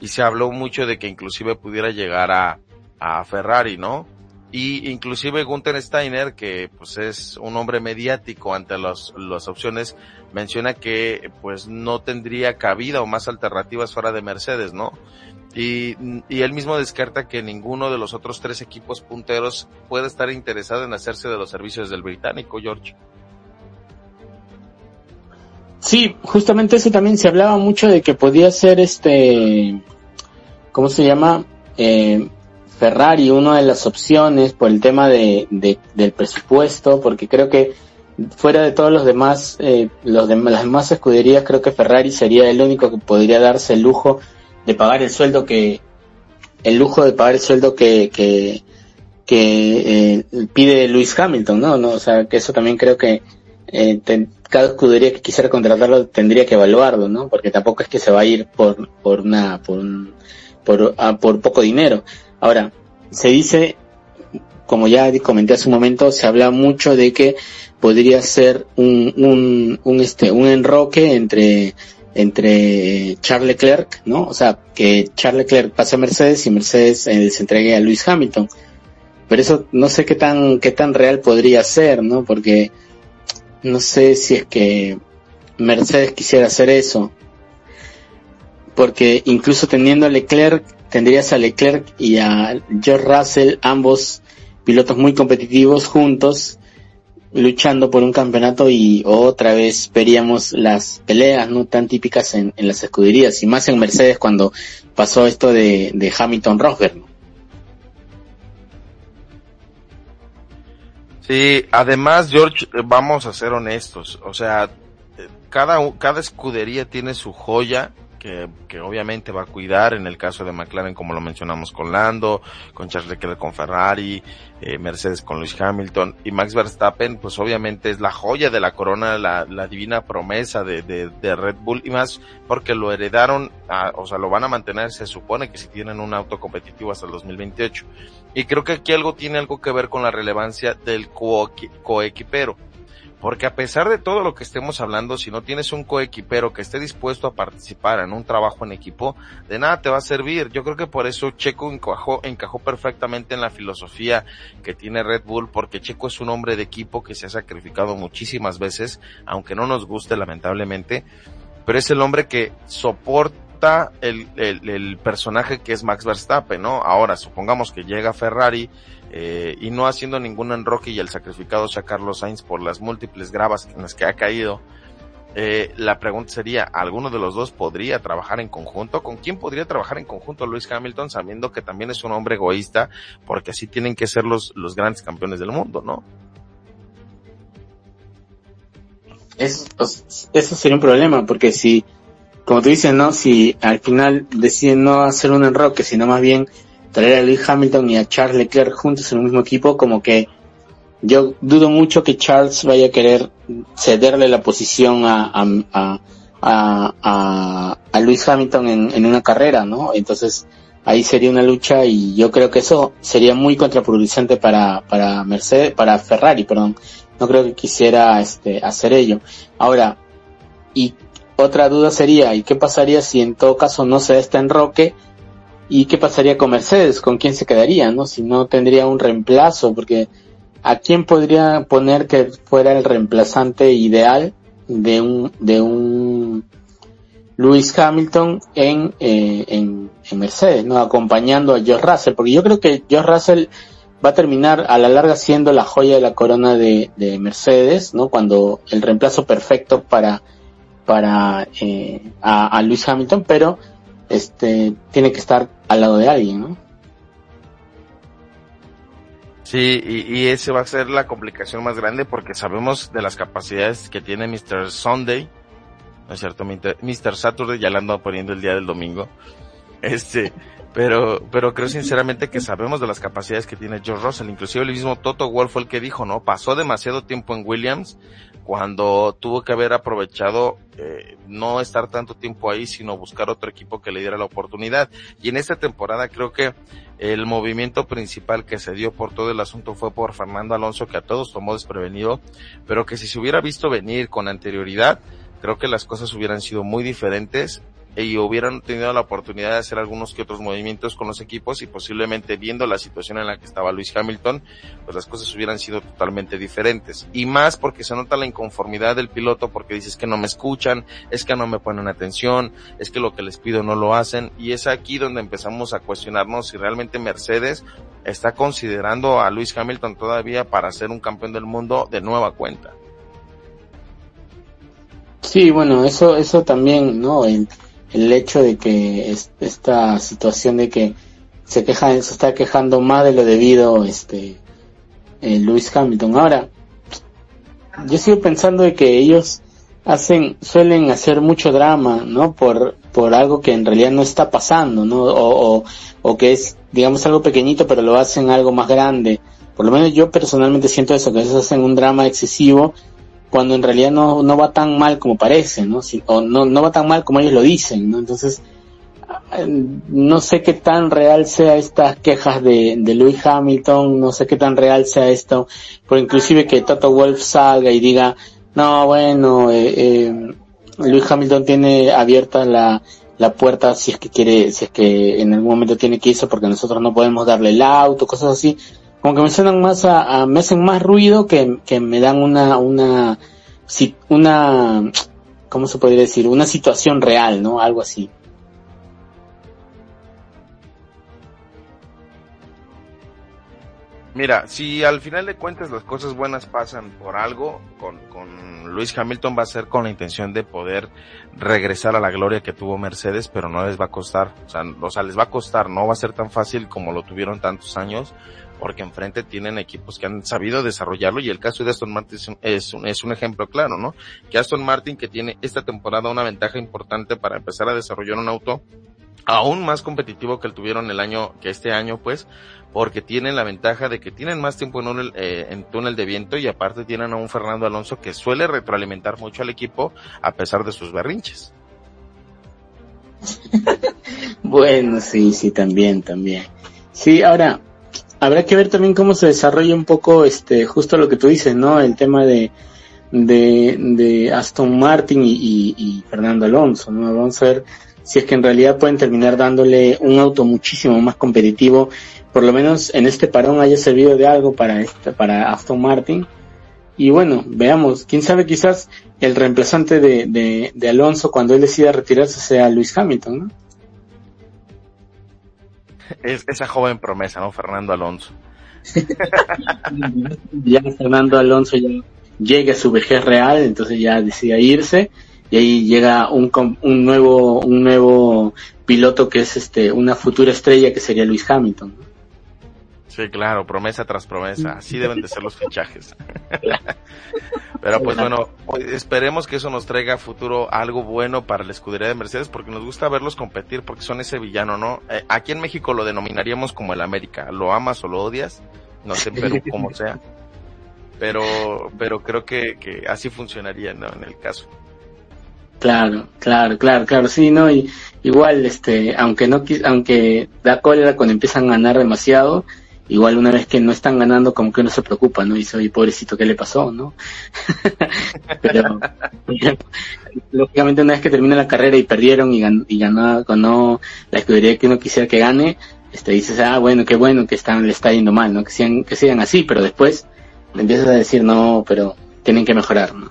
y se habló mucho de que inclusive pudiera llegar a, a Ferrari, ¿no? Y inclusive Gunther Steiner, que pues es un hombre mediático ante las opciones, menciona que pues no tendría cabida o más alternativas fuera de Mercedes, ¿no? Y, y él mismo descarta que ninguno de los otros tres equipos punteros puede estar interesado en hacerse de los servicios del británico, George.
Sí, justamente eso también se hablaba mucho de que podía ser este, ¿cómo se llama? Eh, Ferrari una de las opciones por el tema de, de, del presupuesto, porque creo que fuera de todos los demás, eh, los de, las demás escuderías, creo que Ferrari sería el único que podría darse el lujo de pagar el sueldo que, el lujo de pagar el sueldo que, que, que eh, pide Luis Hamilton, ¿no? ¿no? O sea, que eso también creo que eh, cada escudería que quisiera contratarlo tendría que evaluarlo, ¿no? Porque tampoco es que se va a ir por, por una, por un, por, ah, por poco dinero. Ahora, se dice, como ya comenté hace un momento, se habla mucho de que podría ser un, un, un este, un enroque entre, entre Charles Leclerc, ¿no? O sea, que Charles Leclerc pase a Mercedes y Mercedes eh, se entregue a Lewis Hamilton. Pero eso no sé qué tan, qué tan real podría ser, ¿no? Porque no sé si es que Mercedes quisiera hacer eso. Porque incluso teniendo a Leclerc, tendrías a Leclerc y a George Russell, ambos pilotos muy competitivos juntos, luchando por un campeonato y otra vez veríamos las peleas no tan típicas en, en las escuderías y más en Mercedes cuando pasó esto de, de Hamilton Rosberg.
Sí, además George, vamos a ser honestos, o sea, cada, cada escudería tiene su joya que, que, obviamente va a cuidar en el caso de McLaren como lo mencionamos con Lando, con Charles Leclerc con Ferrari, eh, Mercedes con Lewis Hamilton y Max Verstappen pues obviamente es la joya de la corona, la, la divina promesa de, de, de, Red Bull y más porque lo heredaron, a, o sea lo van a mantener se supone que si tienen un auto competitivo hasta el 2028 y creo que aquí algo tiene algo que ver con la relevancia del coequipero. Co porque a pesar de todo lo que estemos hablando, si no tienes un coequipero que esté dispuesto a participar en un trabajo en equipo, de nada te va a servir. Yo creo que por eso Checo encajó, encajó perfectamente en la filosofía que tiene Red Bull, porque Checo es un hombre de equipo que se ha sacrificado muchísimas veces, aunque no nos guste lamentablemente, pero es el hombre que soporta el, el, el personaje que es Max Verstappen, ¿no? Ahora, supongamos que llega Ferrari, eh, y no haciendo ningún enroque y el sacrificado sea Carlos Sainz por las múltiples gravas en las que ha caído, eh, la pregunta sería, ¿alguno de los dos podría trabajar en conjunto? ¿Con quién podría trabajar en conjunto Luis Hamilton sabiendo que también es un hombre egoísta porque así tienen que ser los, los grandes campeones del mundo, ¿no?
Es, eso sería un problema porque si, como tú dices, ¿no? Si al final deciden no hacer un enroque, sino más bien traer a Lewis Hamilton y a Charles Leclerc juntos en un mismo equipo, como que yo dudo mucho que Charles vaya a querer cederle la posición a, a, a, a, a Lewis Hamilton en, en, una carrera, ¿no? Entonces ahí sería una lucha y yo creo que eso sería muy contraproducente para, para Mercedes, para Ferrari, perdón. No creo que quisiera este, hacer ello. Ahora, y otra duda sería, ¿y qué pasaría si en todo caso no se da este enroque? ¿Y qué pasaría con Mercedes? ¿Con quién se quedaría? ¿No? Si no tendría un reemplazo, porque ¿a quién podría poner que fuera el reemplazante ideal de un, de un Lewis Hamilton en, eh, en, en, Mercedes, ¿no? Acompañando a George Russell, porque yo creo que George Russell va a terminar a la larga siendo la joya de la corona de, de Mercedes, ¿no? Cuando el reemplazo perfecto para, para, eh, a, a Lewis Hamilton, pero, este, tiene que estar al lado de alguien, ¿no?
Sí, y, ese va a ser la complicación más grande porque sabemos de las capacidades que tiene Mr. Sunday, ¿no es cierto? Mr. Saturday ya le ando poniendo el día del domingo. Este, pero, pero creo sinceramente que sabemos de las capacidades que tiene George Russell. Inclusive el mismo Toto Wolff fue el que dijo, ¿no? Pasó demasiado tiempo en Williams cuando tuvo que haber aprovechado eh, no estar tanto tiempo ahí, sino buscar otro equipo que le diera la oportunidad. Y en esta temporada creo que el movimiento principal que se dio por todo el asunto fue por Fernando Alonso, que a todos tomó desprevenido, pero que si se hubiera visto venir con anterioridad, creo que las cosas hubieran sido muy diferentes y hubieran tenido la oportunidad de hacer algunos que otros movimientos con los equipos y posiblemente viendo la situación en la que estaba Luis Hamilton, pues las cosas hubieran sido totalmente diferentes. Y más porque se nota la inconformidad del piloto porque dices que no me escuchan, es que no me ponen atención, es que lo que les pido no lo hacen y es aquí donde empezamos a cuestionarnos si realmente Mercedes está considerando a Luis Hamilton todavía para ser un campeón del mundo de nueva cuenta.
Sí, bueno, eso, eso también, ¿no? El hecho de que esta situación de que se queja, se está quejando más de lo debido, este, eh, Hamilton. Ahora, yo sigo pensando de que ellos hacen, suelen hacer mucho drama, ¿no? Por, por algo que en realidad no está pasando, ¿no? O, o, o que es, digamos, algo pequeñito, pero lo hacen algo más grande. Por lo menos yo personalmente siento eso, que ellos hacen un drama excesivo cuando en realidad no, no va tan mal como parece, ¿no? O no, no va tan mal como ellos lo dicen, ¿no? Entonces, no sé qué tan real sea estas quejas de, de Louis Hamilton, no sé qué tan real sea esto, pero inclusive que Toto Wolf salga y diga, no, bueno, eh, eh, Louis Hamilton tiene abierta la, la puerta si es que quiere, si es que en algún momento tiene que irse porque nosotros no podemos darle el auto, cosas así como que me suenan más a, me hacen más ruido que, que me dan una, una, una, ¿cómo se podría decir? Una situación real, ¿no? Algo así.
Mira, si al final de cuentas las cosas buenas pasan por algo, con, con Luis Hamilton va a ser con la intención de poder regresar a la gloria que tuvo Mercedes, pero no les va a costar, o sea, o sea, les va a costar, no va a ser tan fácil como lo tuvieron tantos años, porque enfrente tienen equipos que han sabido desarrollarlo y el caso de Aston Martin es un, es un, ejemplo claro, ¿no? Que Aston Martin que tiene esta temporada una ventaja importante para empezar a desarrollar un auto aún más competitivo que el tuvieron el año, que este año pues, porque tienen la ventaja de que tienen más tiempo en, un, eh, en túnel de viento y aparte tienen a un Fernando Alonso que suele retroalimentar mucho al equipo a pesar de sus berrinches.
bueno, sí, sí, también, también. Sí, ahora, habrá que ver también cómo se desarrolla un poco este justo lo que tú dices, ¿no? El tema de de, de Aston Martin y, y, Fernando Alonso, ¿no? Vamos a ver si es que en realidad pueden terminar dándole un auto muchísimo más competitivo, por lo menos en este parón haya servido de algo para este, para Aston Martin. Y bueno, veamos, quién sabe quizás el reemplazante de, de, de Alonso cuando él decida retirarse sea Luis Hamilton, ¿no?
Es esa joven promesa, ¿no? Fernando Alonso.
ya Fernando Alonso ya llega a su vejez real, entonces ya decide irse y ahí llega un, un nuevo un nuevo piloto que es este una futura estrella que sería Luis Hamilton.
Sí, claro, promesa tras promesa. Así deben de ser los fichajes. Pero pues bueno, esperemos que eso nos traiga a futuro algo bueno para la escudería de Mercedes porque nos gusta verlos competir porque son ese villano, ¿no? Eh, aquí en México lo denominaríamos como el América. ¿Lo amas o lo odias? No sé en Perú como sea. Pero, pero creo que, que así funcionaría, ¿no? En el caso.
Claro, claro, claro, claro, sí, no, y igual, este, aunque no, aunque da cólera cuando empiezan a ganar demasiado, igual una vez que no están ganando como que uno se preocupa, ¿no? Y soy pobrecito, ¿qué le pasó, no? Pero, lógicamente una vez que termina la carrera y perdieron y, gan y ganó, ganó la escudería que uno quisiera que gane, este, dices, ah, bueno, qué bueno que están, le está yendo mal, ¿no? Que sigan, que sigan así, pero después empiezas a decir, no, pero tienen que mejorar, ¿no?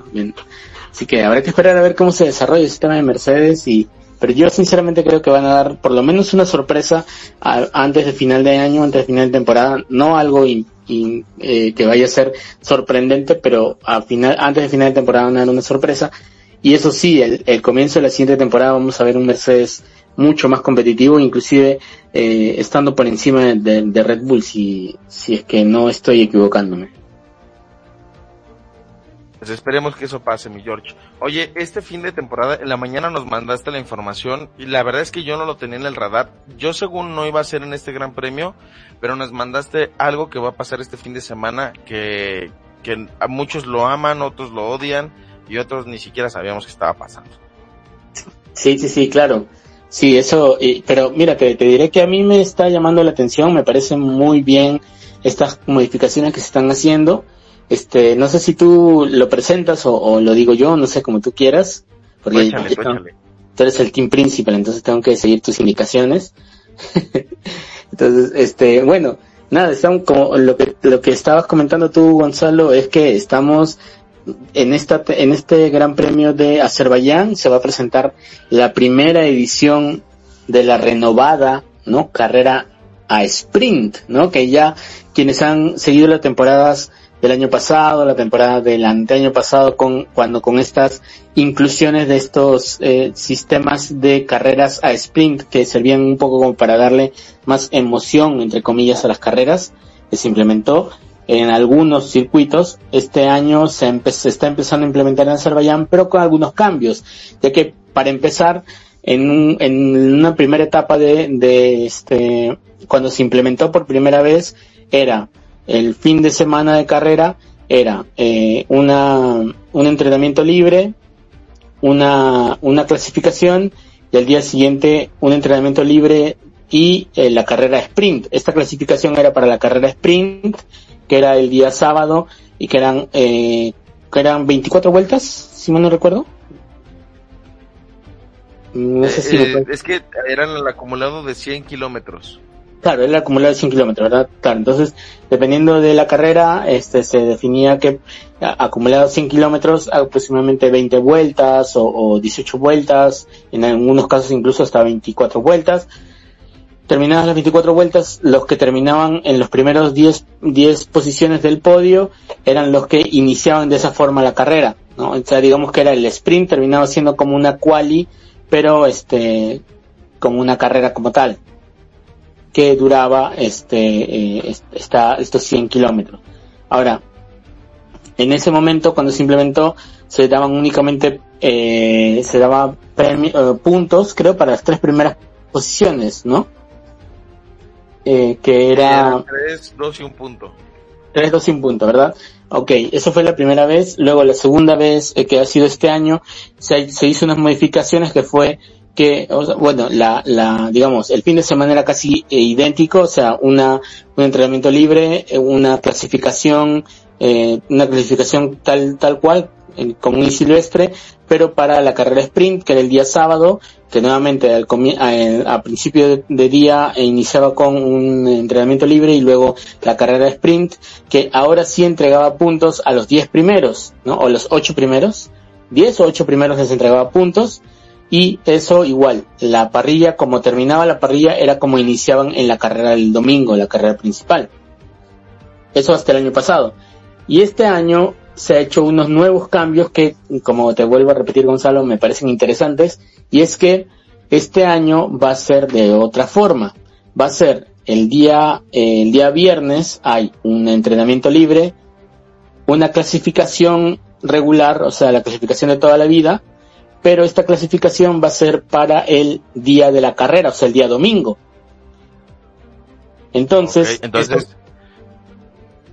Así que habrá que esperar a ver cómo se desarrolla el sistema de Mercedes y, pero yo sinceramente creo que van a dar por lo menos una sorpresa antes de final de año, antes de final de temporada, no algo in- eh, que vaya a ser sorprendente, pero a final, antes de final de temporada van a dar una sorpresa. Y eso sí, el, el comienzo de la siguiente temporada vamos a ver un Mercedes mucho más competitivo, inclusive eh, estando por encima de, de Red Bull, si, si es que no estoy equivocándome.
Pues esperemos que eso pase, mi George. Oye, este fin de temporada, en la mañana nos mandaste la información y la verdad es que yo no lo tenía en el radar. Yo según no iba a ser en este gran premio, pero nos mandaste algo que va a pasar este fin de semana que, que a muchos lo aman, otros lo odian y otros ni siquiera sabíamos que estaba pasando.
Sí, sí, sí, claro. Sí, eso, eh, pero mira, te, te diré que a mí me está llamando la atención, me parecen muy bien estas modificaciones que se están haciendo. Este, no sé si tú lo presentas o, o lo digo yo, no sé como tú quieras, porque
Échale, tú échale.
tú eres el team principal, entonces tengo que seguir tus indicaciones. entonces, este, bueno, nada, estamos como lo que lo que estabas comentando tú, Gonzalo, es que estamos en esta en este Gran Premio de Azerbaiyán se va a presentar la primera edición de la renovada, ¿no? Carrera a sprint, ¿no? Que ya quienes han seguido las temporadas del año pasado, la temporada del anteaño pasado, con, cuando con estas inclusiones de estos eh, sistemas de carreras a sprint que servían un poco como para darle más emoción, entre comillas, a las carreras, que se implementó en algunos circuitos. Este año se, se está empezando a implementar en Azerbaiyán, pero con algunos cambios, ya que para empezar, en, un- en una primera etapa de, de este, cuando se implementó por primera vez, era el fin de semana de carrera, era eh, una, un entrenamiento libre, una, una clasificación y al día siguiente un entrenamiento libre y eh, la carrera sprint. Esta clasificación era para la carrera sprint, que era el día sábado y que eran, eh, que eran 24 vueltas, si mal no recuerdo. No sé si me
Eh, es que eran el acumulado de 100 kilómetros.
Claro, era acumulado de 100 kilómetros, ¿verdad? Claro, entonces, dependiendo de la carrera, este, se definía que a- acumulado 100 kilómetros, aproximadamente 20 vueltas o, o 18 vueltas, en algunos casos incluso hasta 24 vueltas. Terminadas las 24 vueltas, los que terminaban en los primeros 10, 10 posiciones del podio eran los que iniciaban de esa forma la carrera, ¿no? O sea, digamos que era el sprint, terminaba siendo como una quali, pero este, como una carrera como tal que duraba este eh, est- esta, estos 100 kilómetros. Ahora, en ese momento cuando se implementó se daban únicamente eh, se daba premi- eh, puntos creo para las tres primeras posiciones, ¿no? Eh, que era
Eran 3, 2 y un punto.
3, 2 sin punto, ¿verdad? Ok, eso fue la primera vez. Luego la segunda vez eh, que ha sido este año, se, se hizo unas modificaciones que fue que, o sea, bueno, la, la, digamos, el fin de semana era casi eh, idéntico, o sea, una, un entrenamiento libre, eh, una clasificación, eh, una clasificación tal, tal cual, eh, común y silvestre, pero para la carrera sprint, que era el día sábado, que nuevamente al a, a principio de, de día iniciaba con un entrenamiento libre y luego la carrera sprint, que ahora sí entregaba puntos a los 10 primeros, ¿no? O los 8 primeros. 10 o 8 primeros les entregaba puntos. Y eso igual, la parrilla, como terminaba la parrilla, era como iniciaban en la carrera del domingo, la carrera principal. Eso hasta el año pasado. Y este año se ha hecho unos nuevos cambios que, como te vuelvo a repetir Gonzalo, me parecen interesantes. Y es que este año va a ser de otra forma. Va a ser el día, el día viernes hay un entrenamiento libre, una clasificación regular, o sea, la clasificación de toda la vida, pero esta clasificación va a ser para el día de la carrera, o sea, el día domingo. Entonces,
entonces,
esto-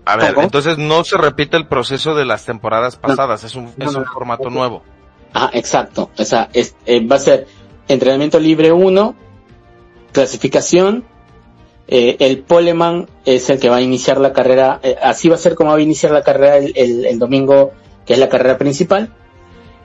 a ver,
¿Cómo?
entonces no se repite el proceso de las temporadas pasadas, es un,
No,
es un
no.
formato nuevo.
Ah, exacto. O sea, es- eh, va a ser entrenamiento libre 1, clasificación, eh, el poleman es el que va a iniciar la carrera, eh, así va a ser como va a iniciar la carrera el, el- el domingo, que es la carrera principal.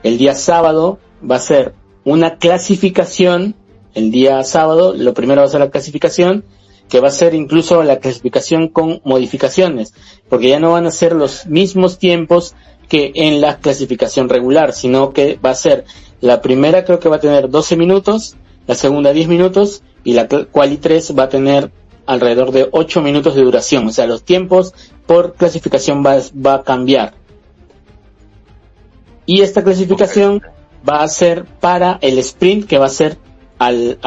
El día sábado va a ser una clasificación, el día sábado, lo primero va a ser la clasificación, que va a ser incluso la clasificación con modificaciones, porque ya no van a ser los mismos tiempos que en la clasificación regular, sino que va a ser La primera creo que va a tener 12 minutos, la segunda 10 minutos y la Quali 3 va a tener alrededor de 8 minutos de duración. O sea, los tiempos por clasificación va, va a cambiar. Y esta clasificación va a ser para el sprint que va a ser al,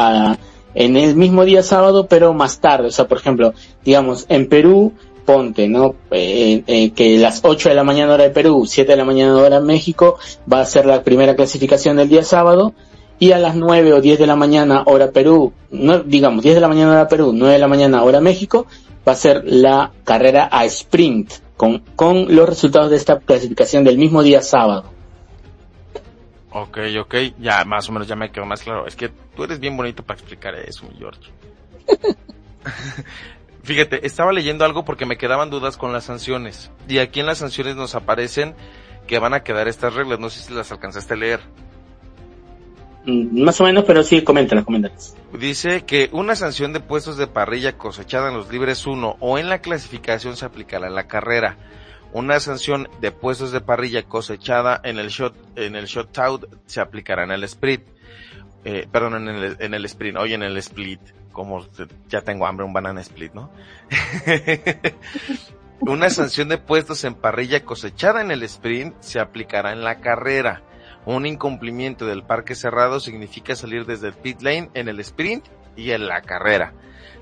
en el mismo día sábado, pero más tarde. O sea, por ejemplo, digamos, en Perú, ponte, ¿no? Eh, eh, que las 8 de la mañana hora de Perú, 7 de la mañana hora de México, va a ser la primera clasificación del día sábado. Y a las 9 o 10 de la mañana hora Perú, no, digamos, 10 de la mañana hora Perú, 9 de la mañana hora México, va a ser la carrera a sprint, con, con los resultados de esta clasificación del mismo día sábado.
Ok, ok, ya más o menos ya me quedó más claro. Es que tú eres bien bonito para explicar eso, mi George. Fíjate, estaba leyendo algo porque me quedaban dudas con las sanciones. Y aquí en las sanciones nos aparecen que van a quedar estas reglas. No sé si las alcanzaste a leer.
Mm, más o menos, pero sí, coméntalas, coméntalas.
Dice que una sanción de puestos de parrilla cosechada en los libres 1 o en la clasificación se aplicará en la carrera una sanción de puestos de parrilla cosechada en el shot, en el shot out se aplicará en el sprint. Eh, perdón, en el, en el sprint, oye, en el split, como ya tengo hambre, un banana split, ¿no? Una sanción de puestos en parrilla cosechada en el sprint se aplicará en la carrera. Un incumplimiento del parque cerrado significa salir desde el pit lane en el sprint y en la carrera.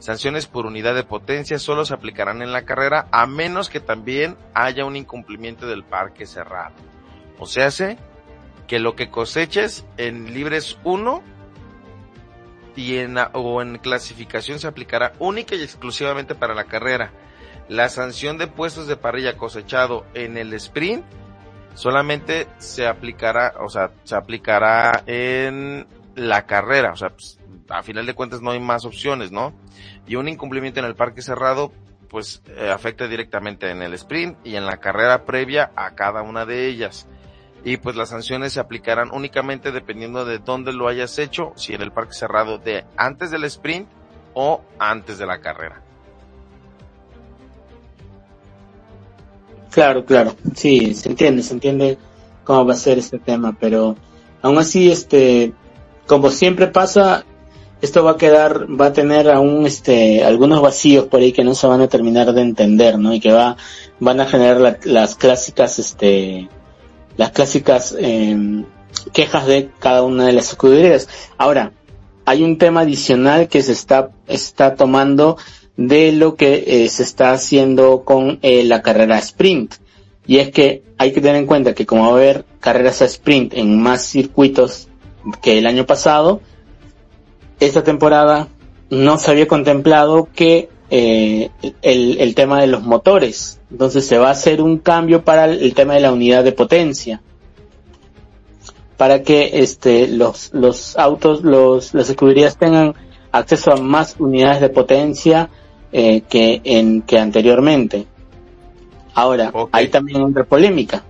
Sanciones por unidad de potencia solo se aplicarán en la carrera a menos que también haya un incumplimiento del parque cerrado. O sea, hace que lo que coseches en libres 1 y en, o en clasificación se aplicará única y exclusivamente para la carrera. La sanción de puestos de parrilla cosechado en el sprint solamente se aplicará, o sea, se aplicará en la carrera, o sea, pues, a final de cuentas no hay más opciones, ¿no? Y un incumplimiento en el parque cerrado, pues eh, afecta directamente en el sprint y en la carrera previa a cada una de ellas. Y pues las sanciones se aplicarán únicamente dependiendo de dónde lo hayas hecho, si en el parque cerrado de antes del sprint o antes de la carrera.
Claro, claro, sí, se entiende, se entiende cómo va a ser este tema, pero aún así, este, como siempre pasa, esto va a quedar, va a tener aún este, algunos vacíos por ahí que no se van a terminar de entender, ¿no? Y que va, van a generar las clásicas, este, las clásicas eh, quejas de cada una de las escuderías. Ahora, hay un tema adicional que se está, está tomando de lo que eh, se está haciendo con eh, la carrera sprint. Y es que hay que tener en cuenta que como va a haber carreras a sprint en más circuitos que el año pasado, esta temporada no se había contemplado que eh, el, el, tema de los motores. Entonces se va a hacer un cambio para el, tema de la unidad de potencia. Para que este, los, los autos, los, las escuderías tengan acceso a más unidades de potencia eh, que, en, que anteriormente. Ahora, hay también otra polémica,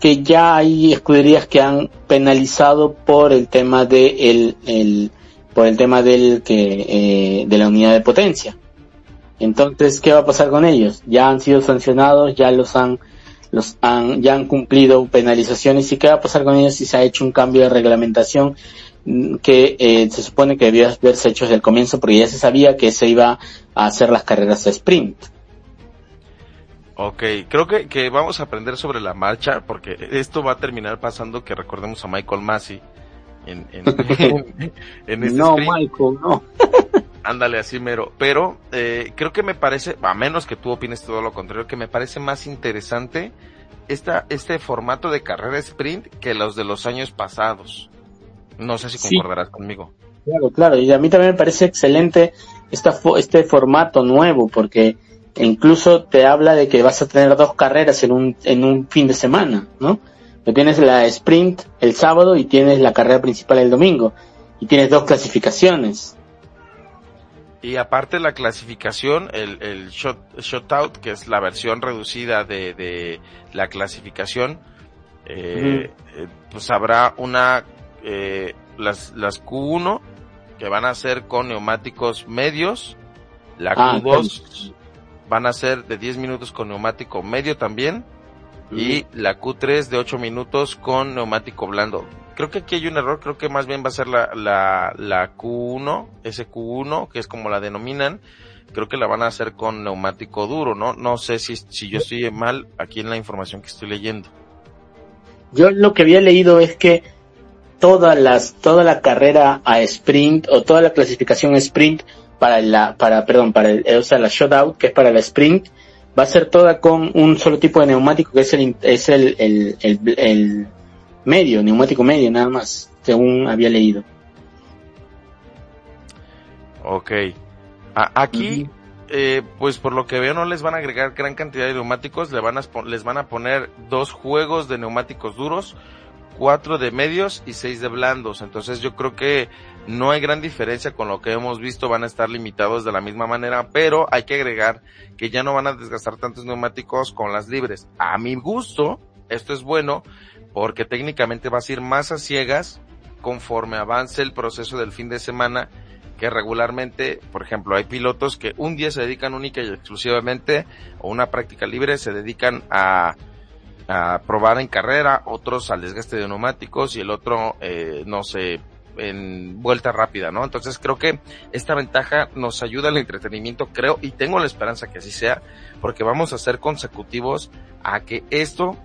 que ya hay escuderías que han penalizado por el tema de el, el por el tema del que eh, de la unidad de potencia. Entonces, ¿qué va a pasar con ellos? Ya han sido sancionados, ya los han los han ya han cumplido penalizaciones y qué va a pasar con ellos si se ha hecho un cambio de reglamentación que eh, se supone que debió haberse hecho desde el comienzo porque ya se sabía que se iba a hacer las carreras de sprint.
Ok, creo que, que vamos a aprender sobre la marcha porque esto va a terminar pasando que recordemos a Michael Massey en, en, este
No, Michael, no.
Ándale así mero. Pero eh, creo que me parece, a menos que tú opines todo lo contrario, que me parece más interesante esta, este formato de carrera sprint que los de los años pasados. No sé si concordarás conmigo.
Claro, claro. Y a mí también me parece excelente esta, este formato nuevo porque incluso te habla de que vas a tener dos carreras en un, en un fin de semana, ¿no? Tienes la sprint el sábado y tienes la carrera principal el domingo. Y tienes dos clasificaciones.
Y aparte la clasificación, el, el shot, shot out, que es la versión reducida de, de la clasificación, eh, eh, pues habrá una, eh, las, las Q1 que van a ser con neumáticos medios, la ah, Q2 van a ser de 10 minutos con neumático medio también, y la Q3 de 8 minutos con neumático blando. creo que aquí hay un error, creo que más bien va a ser la, la, la Q1, ese Q1, que es como la denominan, creo que la van a hacer con neumático duro, ¿no? No sé si, si yo estoy mal aquí en la información que estoy leyendo.
Yo lo que había leído es que todas las, toda la carrera a sprint o toda la clasificación sprint para la, para, perdón, para el, o sea, la shutout, que es para la sprint, va a ser toda con un solo tipo de neumático que es el, es el, el, el, el medio, neumático medio nada más, según había leído.
Ok. A- aquí, eh, pues por lo que veo no les van a agregar gran cantidad de neumáticos, le van a, les van a poner dos juegos de neumáticos duros, cuatro de medios y seis de blandos. Entonces yo creo que no hay gran diferencia con lo que hemos visto, van a estar limitados de la misma manera, pero hay que agregar que ya no van a desgastar tantos neumáticos con las libres. A mi gusto, esto es bueno porque técnicamente vas a ir más a ciegas conforme avance el proceso del fin de semana que regularmente, por ejemplo, hay pilotos que un día se dedican única y exclusivamente o una práctica libre se dedican a, a probar en carrera, otros al desgaste de neumáticos y el otro, eh, no sé, en vuelta rápida, ¿no? Entonces creo que esta ventaja nos ayuda al entretenimiento, creo, y tengo la esperanza que así sea, porque vamos a ser consecutivos a que esto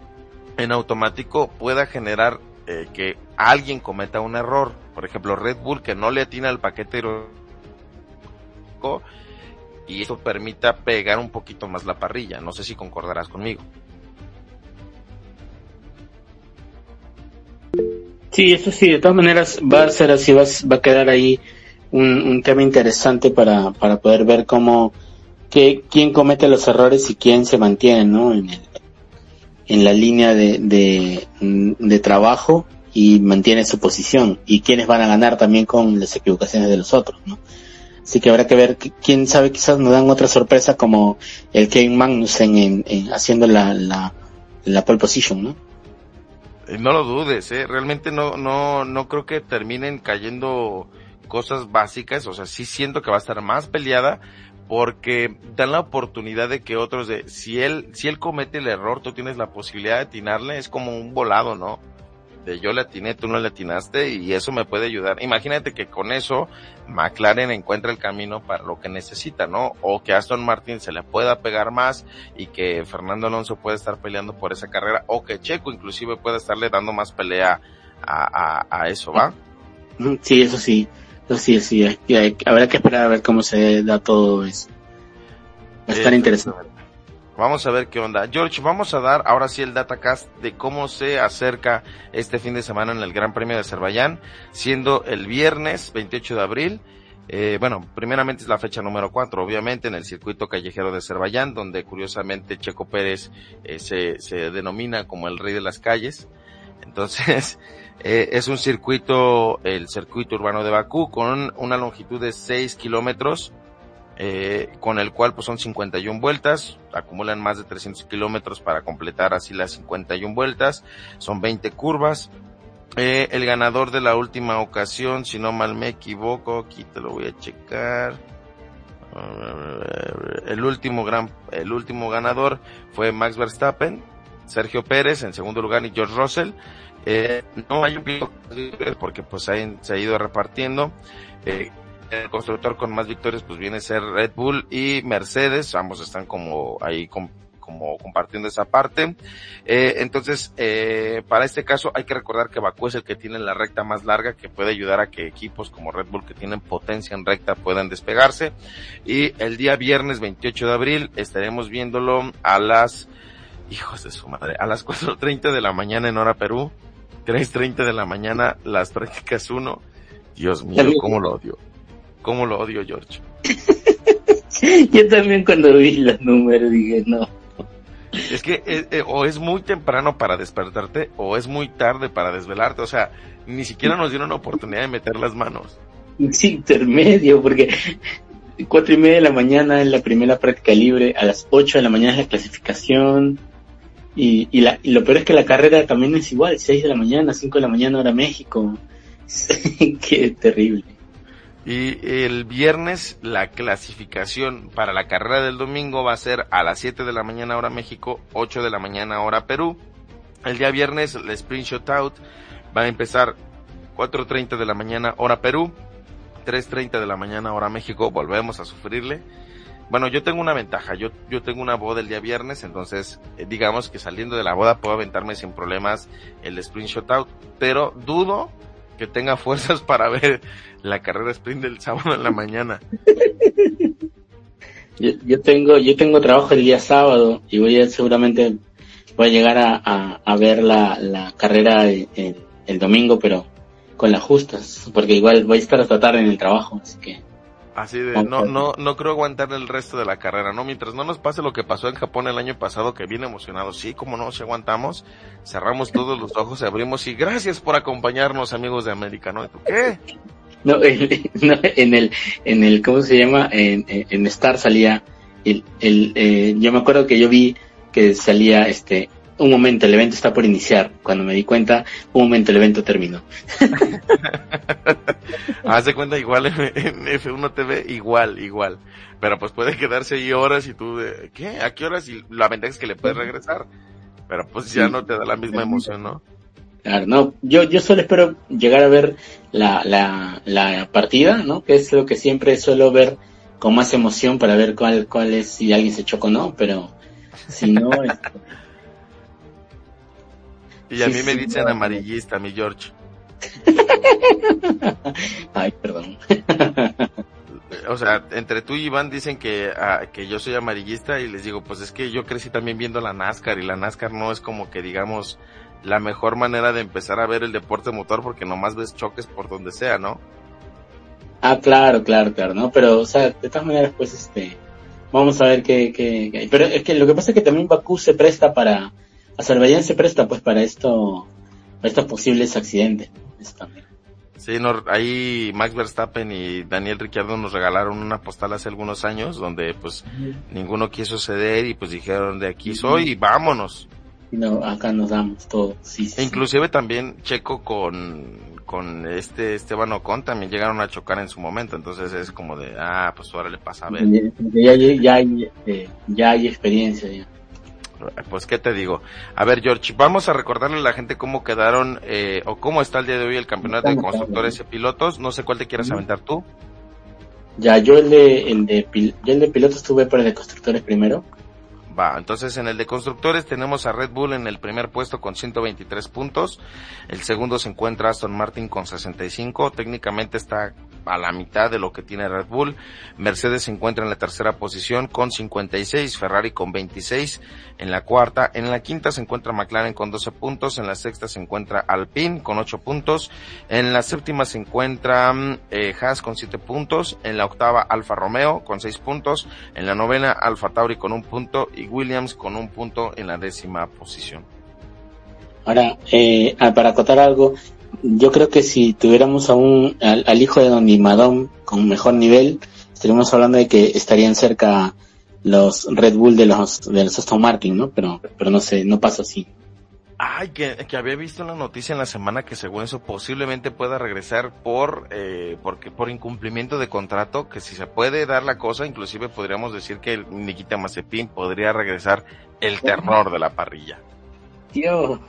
en automático pueda generar eh, que alguien cometa un error. Por ejemplo, Red Bull que no le atina al paquete y eso permita pegar un poquito más la parrilla. No sé si concordarás conmigo.
Sí, eso sí, de todas maneras va a ser así, va, va a quedar ahí un, un tema interesante para, para poder ver cómo, que, quién comete los errores y quién se mantiene, ¿no? En, el- en la línea de, de, trabajo y mantiene su posición y quiénes van a ganar también con las equivocaciones de los otros, ¿no? Así que habrá que ver, qui- quién sabe, quizás nos dan otra sorpresa como el Kevin Magnussen en, en haciendo la, la, la pole position, ¿no?
Eh, No lo dudes, ¿eh? Realmente no, no, no creo que terminen cayendo cosas básicas. O sea, sí siento que va a estar más peleada porque dan la oportunidad de que otros de, si él, si él comete el error, tú tienes la posibilidad de atinarle, es como un volado, ¿no? De yo le atiné, tú no le atinaste y eso me puede ayudar. Imagínate que con eso McLaren encuentra el camino para lo que necesita, ¿no? O que Aston Martin se le pueda pegar más y que Fernando Alonso pueda estar peleando por esa carrera o que Checo inclusive pueda estarle dando más pelea a, a, a eso, ¿va?
Sí, eso sí, eso sí, sí, hay- habrá que esperar a ver cómo se da todo eso. Va a estar
Eh,
interesante.
Vamos a ver qué onda. George, vamos a dar ahora sí el datacast de cómo se acerca este fin de semana en el Gran Premio de Azerbaiyán, siendo el viernes 28 de abril. Eh, bueno, primeramente es la fecha número 4, obviamente, en el circuito callejero de Azerbaiyán, donde curiosamente Checo Pérez eh, se, se denomina como el rey de las calles. Entonces, eh, es un circuito, el circuito urbano de Bakú, con una longitud de 6 kilómetros, eh, con el cual pues son 51 vueltas, acumulan más de 300 kilómetros para completar así las 51 vueltas, son 20 curvas. Eh, el ganador de la última ocasión, si no mal me equivoco, aquí te lo voy a checar. El último gran, el último ganador fue Max Verstappen, Sergio Pérez en segundo lugar y George Russell. Eh, no hay un piloto porque pues hay- se ha ido repartiendo. Eh, el constructor con más victorias pues viene a ser Red Bull y Mercedes, ambos están como ahí com- como compartiendo esa parte. Eh, entonces, eh, para este caso hay que recordar que Bakú es el que tiene la recta más larga que puede ayudar a que equipos como Red Bull que tienen potencia en recta puedan despegarse. Y el día viernes 28 de abril estaremos viéndolo a las, hijos de su madre, a las 4.30 de la mañana en hora Perú, 3.30 de la mañana las prácticas 1. Dios mío, cómo lo odio. Cómo lo odio, George.
Yo también cuando vi los números dije, no.
Es que eh, eh, o es muy temprano para despertarte o es muy tarde para desvelarte. O sea, ni siquiera nos dieron la oportunidad de meter las manos.
Sí, intermedio, porque cuatro y media de la mañana es la primera práctica libre, a las ocho de la mañana es la clasificación, y, y, la, y lo peor es que la carrera también es igual, seis de la mañana, cinco de la mañana hora México. Qué terrible.
Y el viernes la clasificación para la carrera del domingo va a ser a las 7 de la mañana hora México, 8 de la mañana hora Perú. El día viernes el sprint shootout Va a empezar 4.30 de la mañana hora Perú, 3.30 de la mañana hora México, volvemos a sufrirle. Bueno, yo tengo una ventaja, yo, yo tengo una boda el día viernes, entonces eh, digamos que saliendo de la boda puedo aventarme sin problemas el sprint out, pero dudo que tenga fuerzas para ver la carrera sprint del sábado en la mañana.
Yo, tengo, yo tengo trabajo el día sábado y voy a seguramente voy a llegar a, ver la, carrera el domingo, pero con las justas, porque igual voy a estar hasta tarde en el trabajo, así que
Así de, no, no, no creo aguantar el resto de la carrera, ¿no? Mientras no nos pase lo que pasó en Japón el año pasado, que viene emocionado, sí, como no, si aguantamos, cerramos todos los ojos, abrimos y gracias por acompañarnos, amigos de América, ¿no? ¿Qué?
No, en, el, en el, ¿cómo se llama? En, en Star salía, el, el, eh, yo me acuerdo que yo vi que salía, este, un momento, el evento está por iniciar. Cuando me di cuenta, un momento, el evento terminó.
Hace cuenta igual en, F1 TV, igual, igual. Pero pues puede quedarse ahí horas y tú, de, ¿qué? ¿A qué horas? Y la ventaja es que le puedes regresar. Pero pues ya no te da la misma emoción, ¿no?
Claro, no, yo, yo solo espero llegar a ver la, la, la partida, ¿no? Que es lo que siempre suelo ver con más emoción para ver cuál, cuál es, si alguien se chocó o no, pero si no,
y a mí me dicen amarillista, mi George.
Ay, perdón.
o sea, entre tú y Iván dicen que, ah, que yo soy amarillista y les digo, pues es que yo crecí también viendo la NASCAR y la NASCAR no es como que digamos la mejor manera de empezar a ver el deporte motor porque nomás ves choques por donde sea, ¿no?
Ah, claro, claro, claro, ¿no? Pero, o sea, de todas maneras, pues, este, vamos a ver qué, qué, qué, pero es que lo que pasa es que también Bakú se presta para, Azerbaiyán se presta pues para esto, para estos posibles accidentes.
Sí, no, ahí Max Verstappen y Daniel Ricciardo nos regalaron una postal hace algunos años donde pues ninguno quiso ceder y pues dijeron de aquí soy y vámonos.
No, acá nos damos todo. Sí,
e inclusive también Checo con, con este Esteban Ocon también llegaron a chocar en su momento, entonces es como de, ah, pues ahora le pasa a ver.
Ya, ya, hay, eh, ya hay experiencia ya
pues qué te digo. A ver, George, vamos a recordarle a la gente cómo quedaron eh, o cómo está el día de hoy el campeonato de constructores y pilotos. No sé cuál te quieras aventar tú.
Ya, yo el de, el yo el de pilotos estuve por el de constructores primero.
Va, entonces en el de constructores tenemos a Red Bull en el primer puesto con 123 puntos. El segundo se encuentra Aston Martin con 65. Técnicamente está a la mitad de lo que tiene Red Bull. Mercedes se encuentra en la tercera posición con 56. Ferrari con 26 en la cuarta. En la quinta se encuentra McLaren con 12 puntos. En la sexta se encuentra Alpine con 8 puntos. En la séptima se encuentra mm, eh, Haas con 7 puntos. En la octava Alfa Romeo con 6 puntos. En la novena Alfa Tauri con un punto y Williams con un punto en la décima posición.
Ahora, eh, ah, para acotar algo, yo creo que si tuviéramos aún al, hijo de Don Dimadón con mejor nivel, estaríamos hablando de que estarían cerca los Red Bull de los de los Martin, ¿no? Pero pero no sé, no pasa así.
Ay, que, que había visto una noticia en la semana que según eso posiblemente pueda regresar por eh, porque por incumplimiento de contrato, que si se puede dar la cosa, inclusive podríamos decir que el Nikita Mazepin podría regresar el terror de la parrilla.
Dios.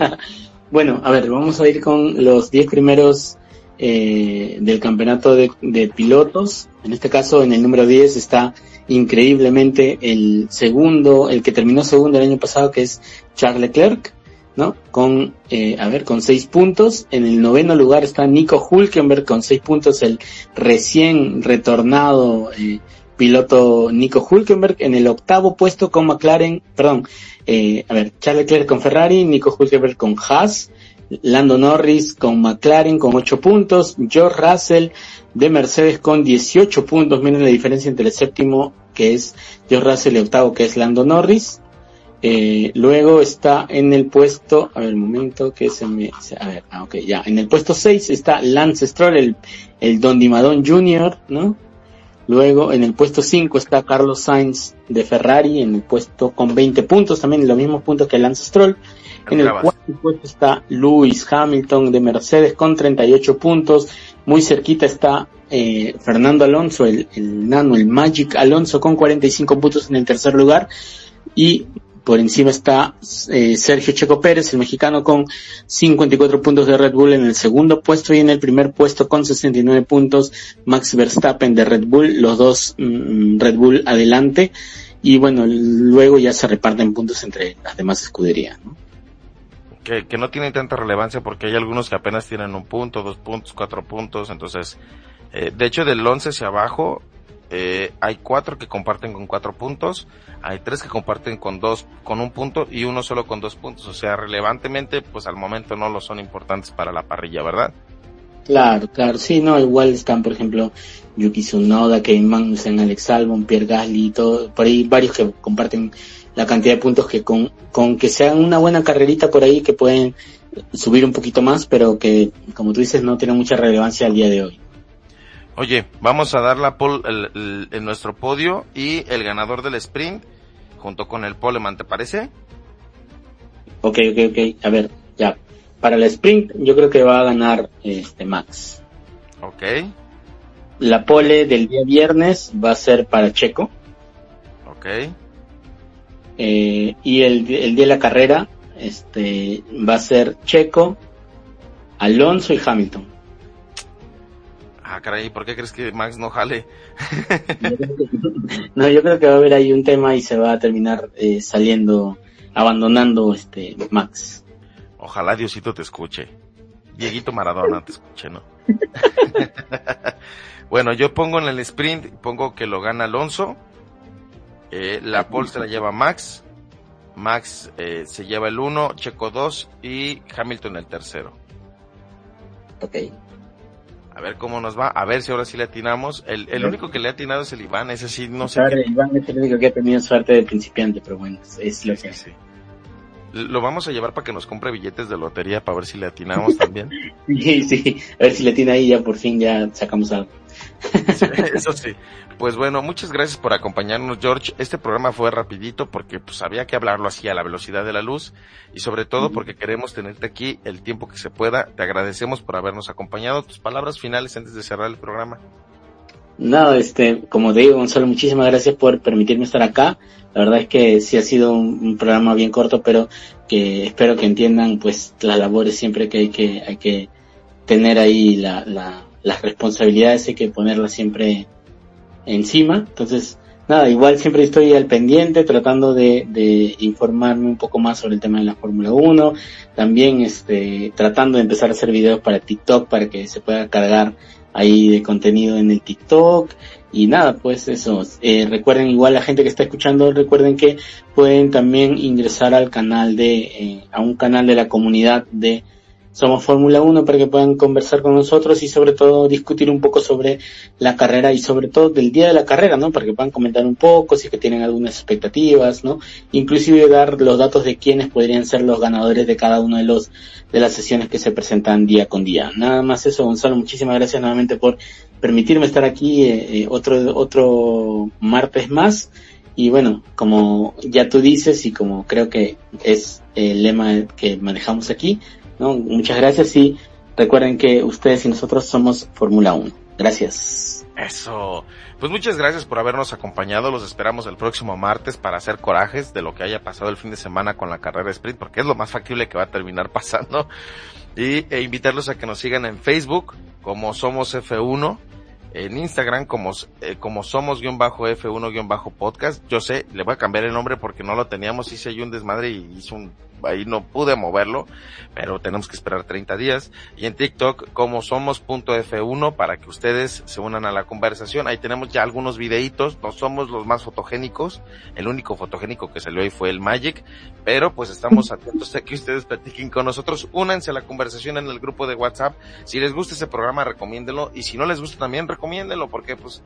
bueno, a ver, vamos a ir con los 10 primeros eh, del campeonato de, de pilotos. En este caso, en el número 10 está increíblemente el segundo, el que terminó segundo el año pasado, que es Charles Leclerc, ¿no? Con, eh, a ver, con seis puntos. En el noveno lugar está Nico Hulkenberg con seis puntos, el recién retornado eh, piloto Nico Hulkenberg. En el octavo puesto con McLaren, perdón, eh, a ver, Charles Leclerc con Ferrari, Nico Hulkenberg con Haas, Lando Norris con McLaren con ocho puntos, George Russell de Mercedes con 18 puntos. Miren la diferencia entre el séptimo, que es George Russell, y el octavo, que es Lando Norris. Eh, luego está en el puesto, a ver, un momento que se me, a ver, ah, ok, ya, en el puesto 6 está Lance Stroll, el, el Don Dimadón Jr., ¿no? Luego en el puesto 5 está Carlos Sainz de Ferrari, en el puesto con 20 puntos, también los mismos puntos que Lance Stroll. En el cuarto puesto está Lewis Hamilton de Mercedes con 38 puntos. Muy cerquita está eh, Fernando Alonso, el, el nano, el Magic Alonso con 45 puntos en el tercer lugar. Y por encima está eh, Sergio Checo Pérez, el mexicano, con 54 puntos de Red Bull en el segundo puesto y en el primer puesto con 69 puntos Max Verstappen de Red Bull, los dos mm, Red Bull adelante. Y bueno, luego ya se reparten puntos entre las demás escuderías. ¿no?
Que, que no tienen tanta relevancia porque hay algunos que apenas tienen un punto, dos puntos, cuatro puntos. Entonces, eh, de hecho, del 11 hacia abajo, eh, hay cuatro que comparten con cuatro puntos, hay tres que comparten con dos, con un punto y uno solo con dos puntos. O sea, relevantemente, pues al momento no lo son importantes para la parrilla, ¿verdad?
Claro, claro, sí, no, igual están, por ejemplo, Yuki Tsunoda, Kevin Magnussen, Alex Albon, Pierre Gasly, todo, por ahí varios que comparten la cantidad de puntos que con, con que sean una buena carrerita por ahí que pueden subir un poquito más, pero que, como tú dices, no tiene mucha relevancia al día de hoy.
Oye, vamos a dar la pol, el, el, el nuestro podio y el ganador del sprint junto con el poleman, ¿te parece?
Ok, ok, ok. A ver, ya. Para el sprint yo creo que va a ganar este Max.
Ok.
La pole del día viernes va a ser para Checo.
Ok.
Eh, y el, el día de la carrera este va a ser Checo, Alonso y Hamilton.
Ah, caray, ¿por qué crees que Max no jale?
no, yo creo que va a haber ahí un tema y se va a terminar eh, saliendo, abandonando este Max.
Ojalá Diosito te escuche. Dieguito Maradona te escuche, ¿no? bueno, yo pongo en el sprint, pongo que lo gana Alonso. Eh, la pole se la lleva Max. Max eh, se lleva el 1, Checo 2 y Hamilton el tercero.
Ok.
A ver cómo nos va, a ver si ahora sí le atinamos. El, el único que le ha atinado es el Iván, ese sí, no sé.
Claro, Iván es el único que ha tenido suerte de principiante, pero bueno, es lo que
sí. Lo vamos a llevar para que nos compre billetes de lotería para ver si le atinamos también.
sí, sí, a ver si le atina ahí ya por fin ya sacamos algo.
sí, eso sí. Pues bueno, muchas gracias por acompañarnos, George. Este programa fue rapidito porque pues había que hablarlo así a la velocidad de la luz y sobre todo porque queremos tenerte aquí el tiempo que se pueda. Te agradecemos por habernos acompañado. Tus palabras finales antes de cerrar el programa.
No, este, como te digo, Gonzalo, muchísimas gracias por permitirme estar acá. La verdad es que sí ha sido un, un, programa bien corto, pero que espero que entiendan pues las labores siempre que hay que, hay que tener ahí la, la, las responsabilidades, hay que ponerlas siempre encima. Entonces, nada, igual siempre estoy al pendiente tratando de, de informarme un poco más sobre el tema de la Fórmula 1. También este, tratando de empezar a hacer videos para TikTok para que se pueda cargar ahí de contenido en el TikTok. Y nada, pues eso. Eh, recuerden igual la gente que está escuchando, recuerden que pueden también ingresar al canal de, eh, a un canal de la comunidad de somos Fórmula 1 para que puedan conversar con nosotros y sobre todo discutir un poco sobre la carrera y sobre todo del día de la carrera, ¿no? Para que puedan comentar un poco si es que tienen algunas expectativas, ¿no? Inclusive dar los datos de quiénes podrían ser los ganadores de cada uno de los de las sesiones que se presentan día con día. Nada más eso, Gonzalo, muchísimas gracias nuevamente por permitirme estar aquí eh, eh, otro otro martes más. Y bueno, como ya tú dices y como creo que es el lema que manejamos aquí, ¿no? Muchas gracias y recuerden que ustedes y nosotros somos Fórmula 1. Gracias.
Eso. Pues muchas gracias por habernos acompañado. Los esperamos el próximo martes para hacer corajes de lo que haya pasado el fin de semana con la carrera sprint, porque es lo más factible que va a terminar pasando. Y e invitarlos a que nos sigan en Facebook como Somos F1, en Instagram como, eh, como somos guion bajo F1 guion bajo podcast. Yo sé, le voy a cambiar el nombre porque no lo teníamos, hice ahí un desmadre y hice un ahí no pude moverlo, pero tenemos que esperar 30 días. Y en TikTok como somos.f1 para que ustedes se unan a la conversación. Ahí tenemos ya algunos videitos, no somos los más fotogénicos, el único fotogénico que salió ahí fue el Magic, pero pues estamos atentos a que ustedes platiquen con nosotros. Únanse a la conversación en el grupo de WhatsApp. Si les gusta ese programa, recomiéndelo. Y si no les gusta también, recomiéndelo porque pues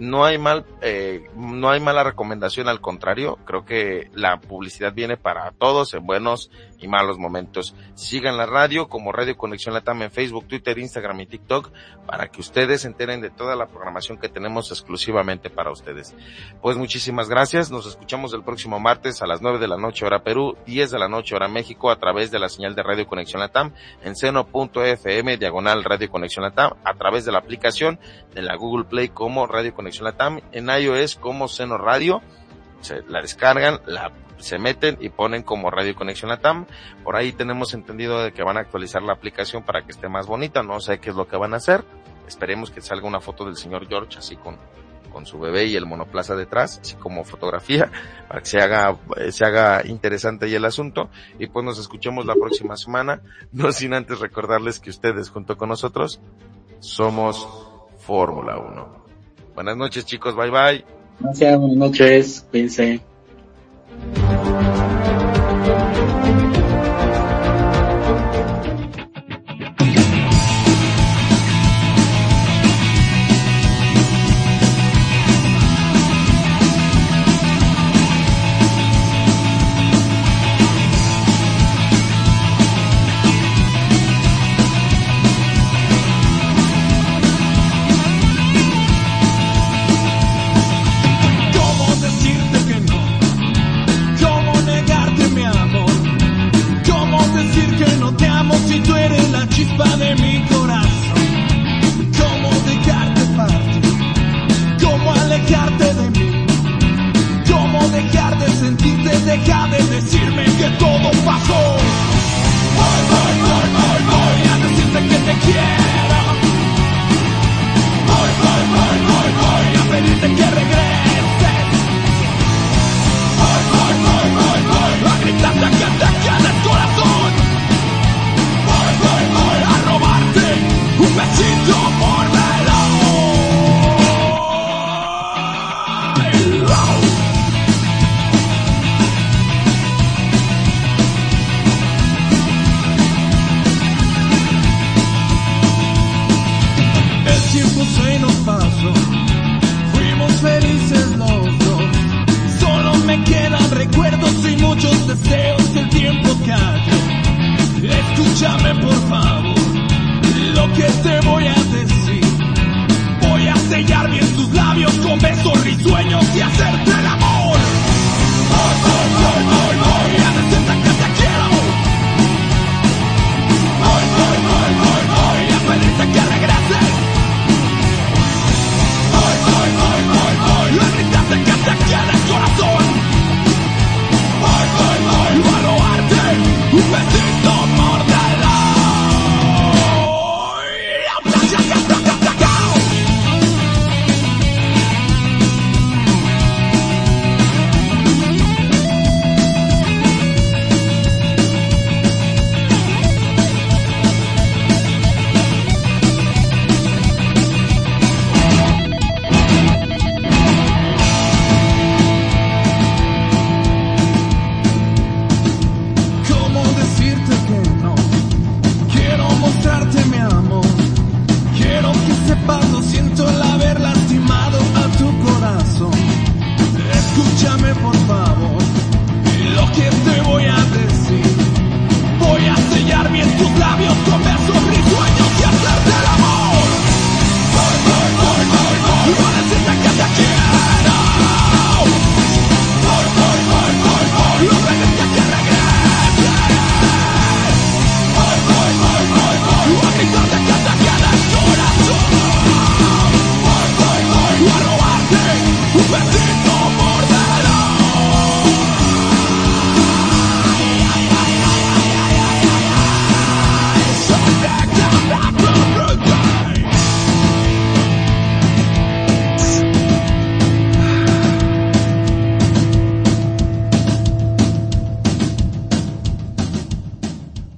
no hay mal, eh, no hay mala recomendación, al contrario, creo que la publicidad viene para todos en buenos y malos momentos. Sigan la radio como Radio Conexión Latam en Facebook, Twitter, Instagram y TikTok para que ustedes se enteren de toda la programación que tenemos exclusivamente para ustedes. Pues muchísimas gracias, nos escuchamos el próximo martes a las 9 de la noche hora Perú, 10 de la noche hora México a través de la señal de Radio Conexión Latam en seno.fm diagonal Radio Conexión Latam a través de la aplicación de la Google Play como Radio Conexión Latam, en iOS como Seno Radio, se la descargan, la se meten y ponen como Radio Conexión Latam. Por ahí tenemos entendido de que van a actualizar la aplicación para que esté más bonita. No sé qué es lo que van a hacer. Esperemos que salga una foto del señor George así con, con su bebé y el monoplaza detrás, así como fotografía, para que se haga, se haga interesante ahí el asunto. Y pues nos escuchemos la próxima semana, no sin antes recordarles que ustedes junto con nosotros somos Fórmula 1. Buenas noches chicos, bye bye.
Gracias, buenas noches, cuídense.
¿Cómo Deja de decirme que todo pasó.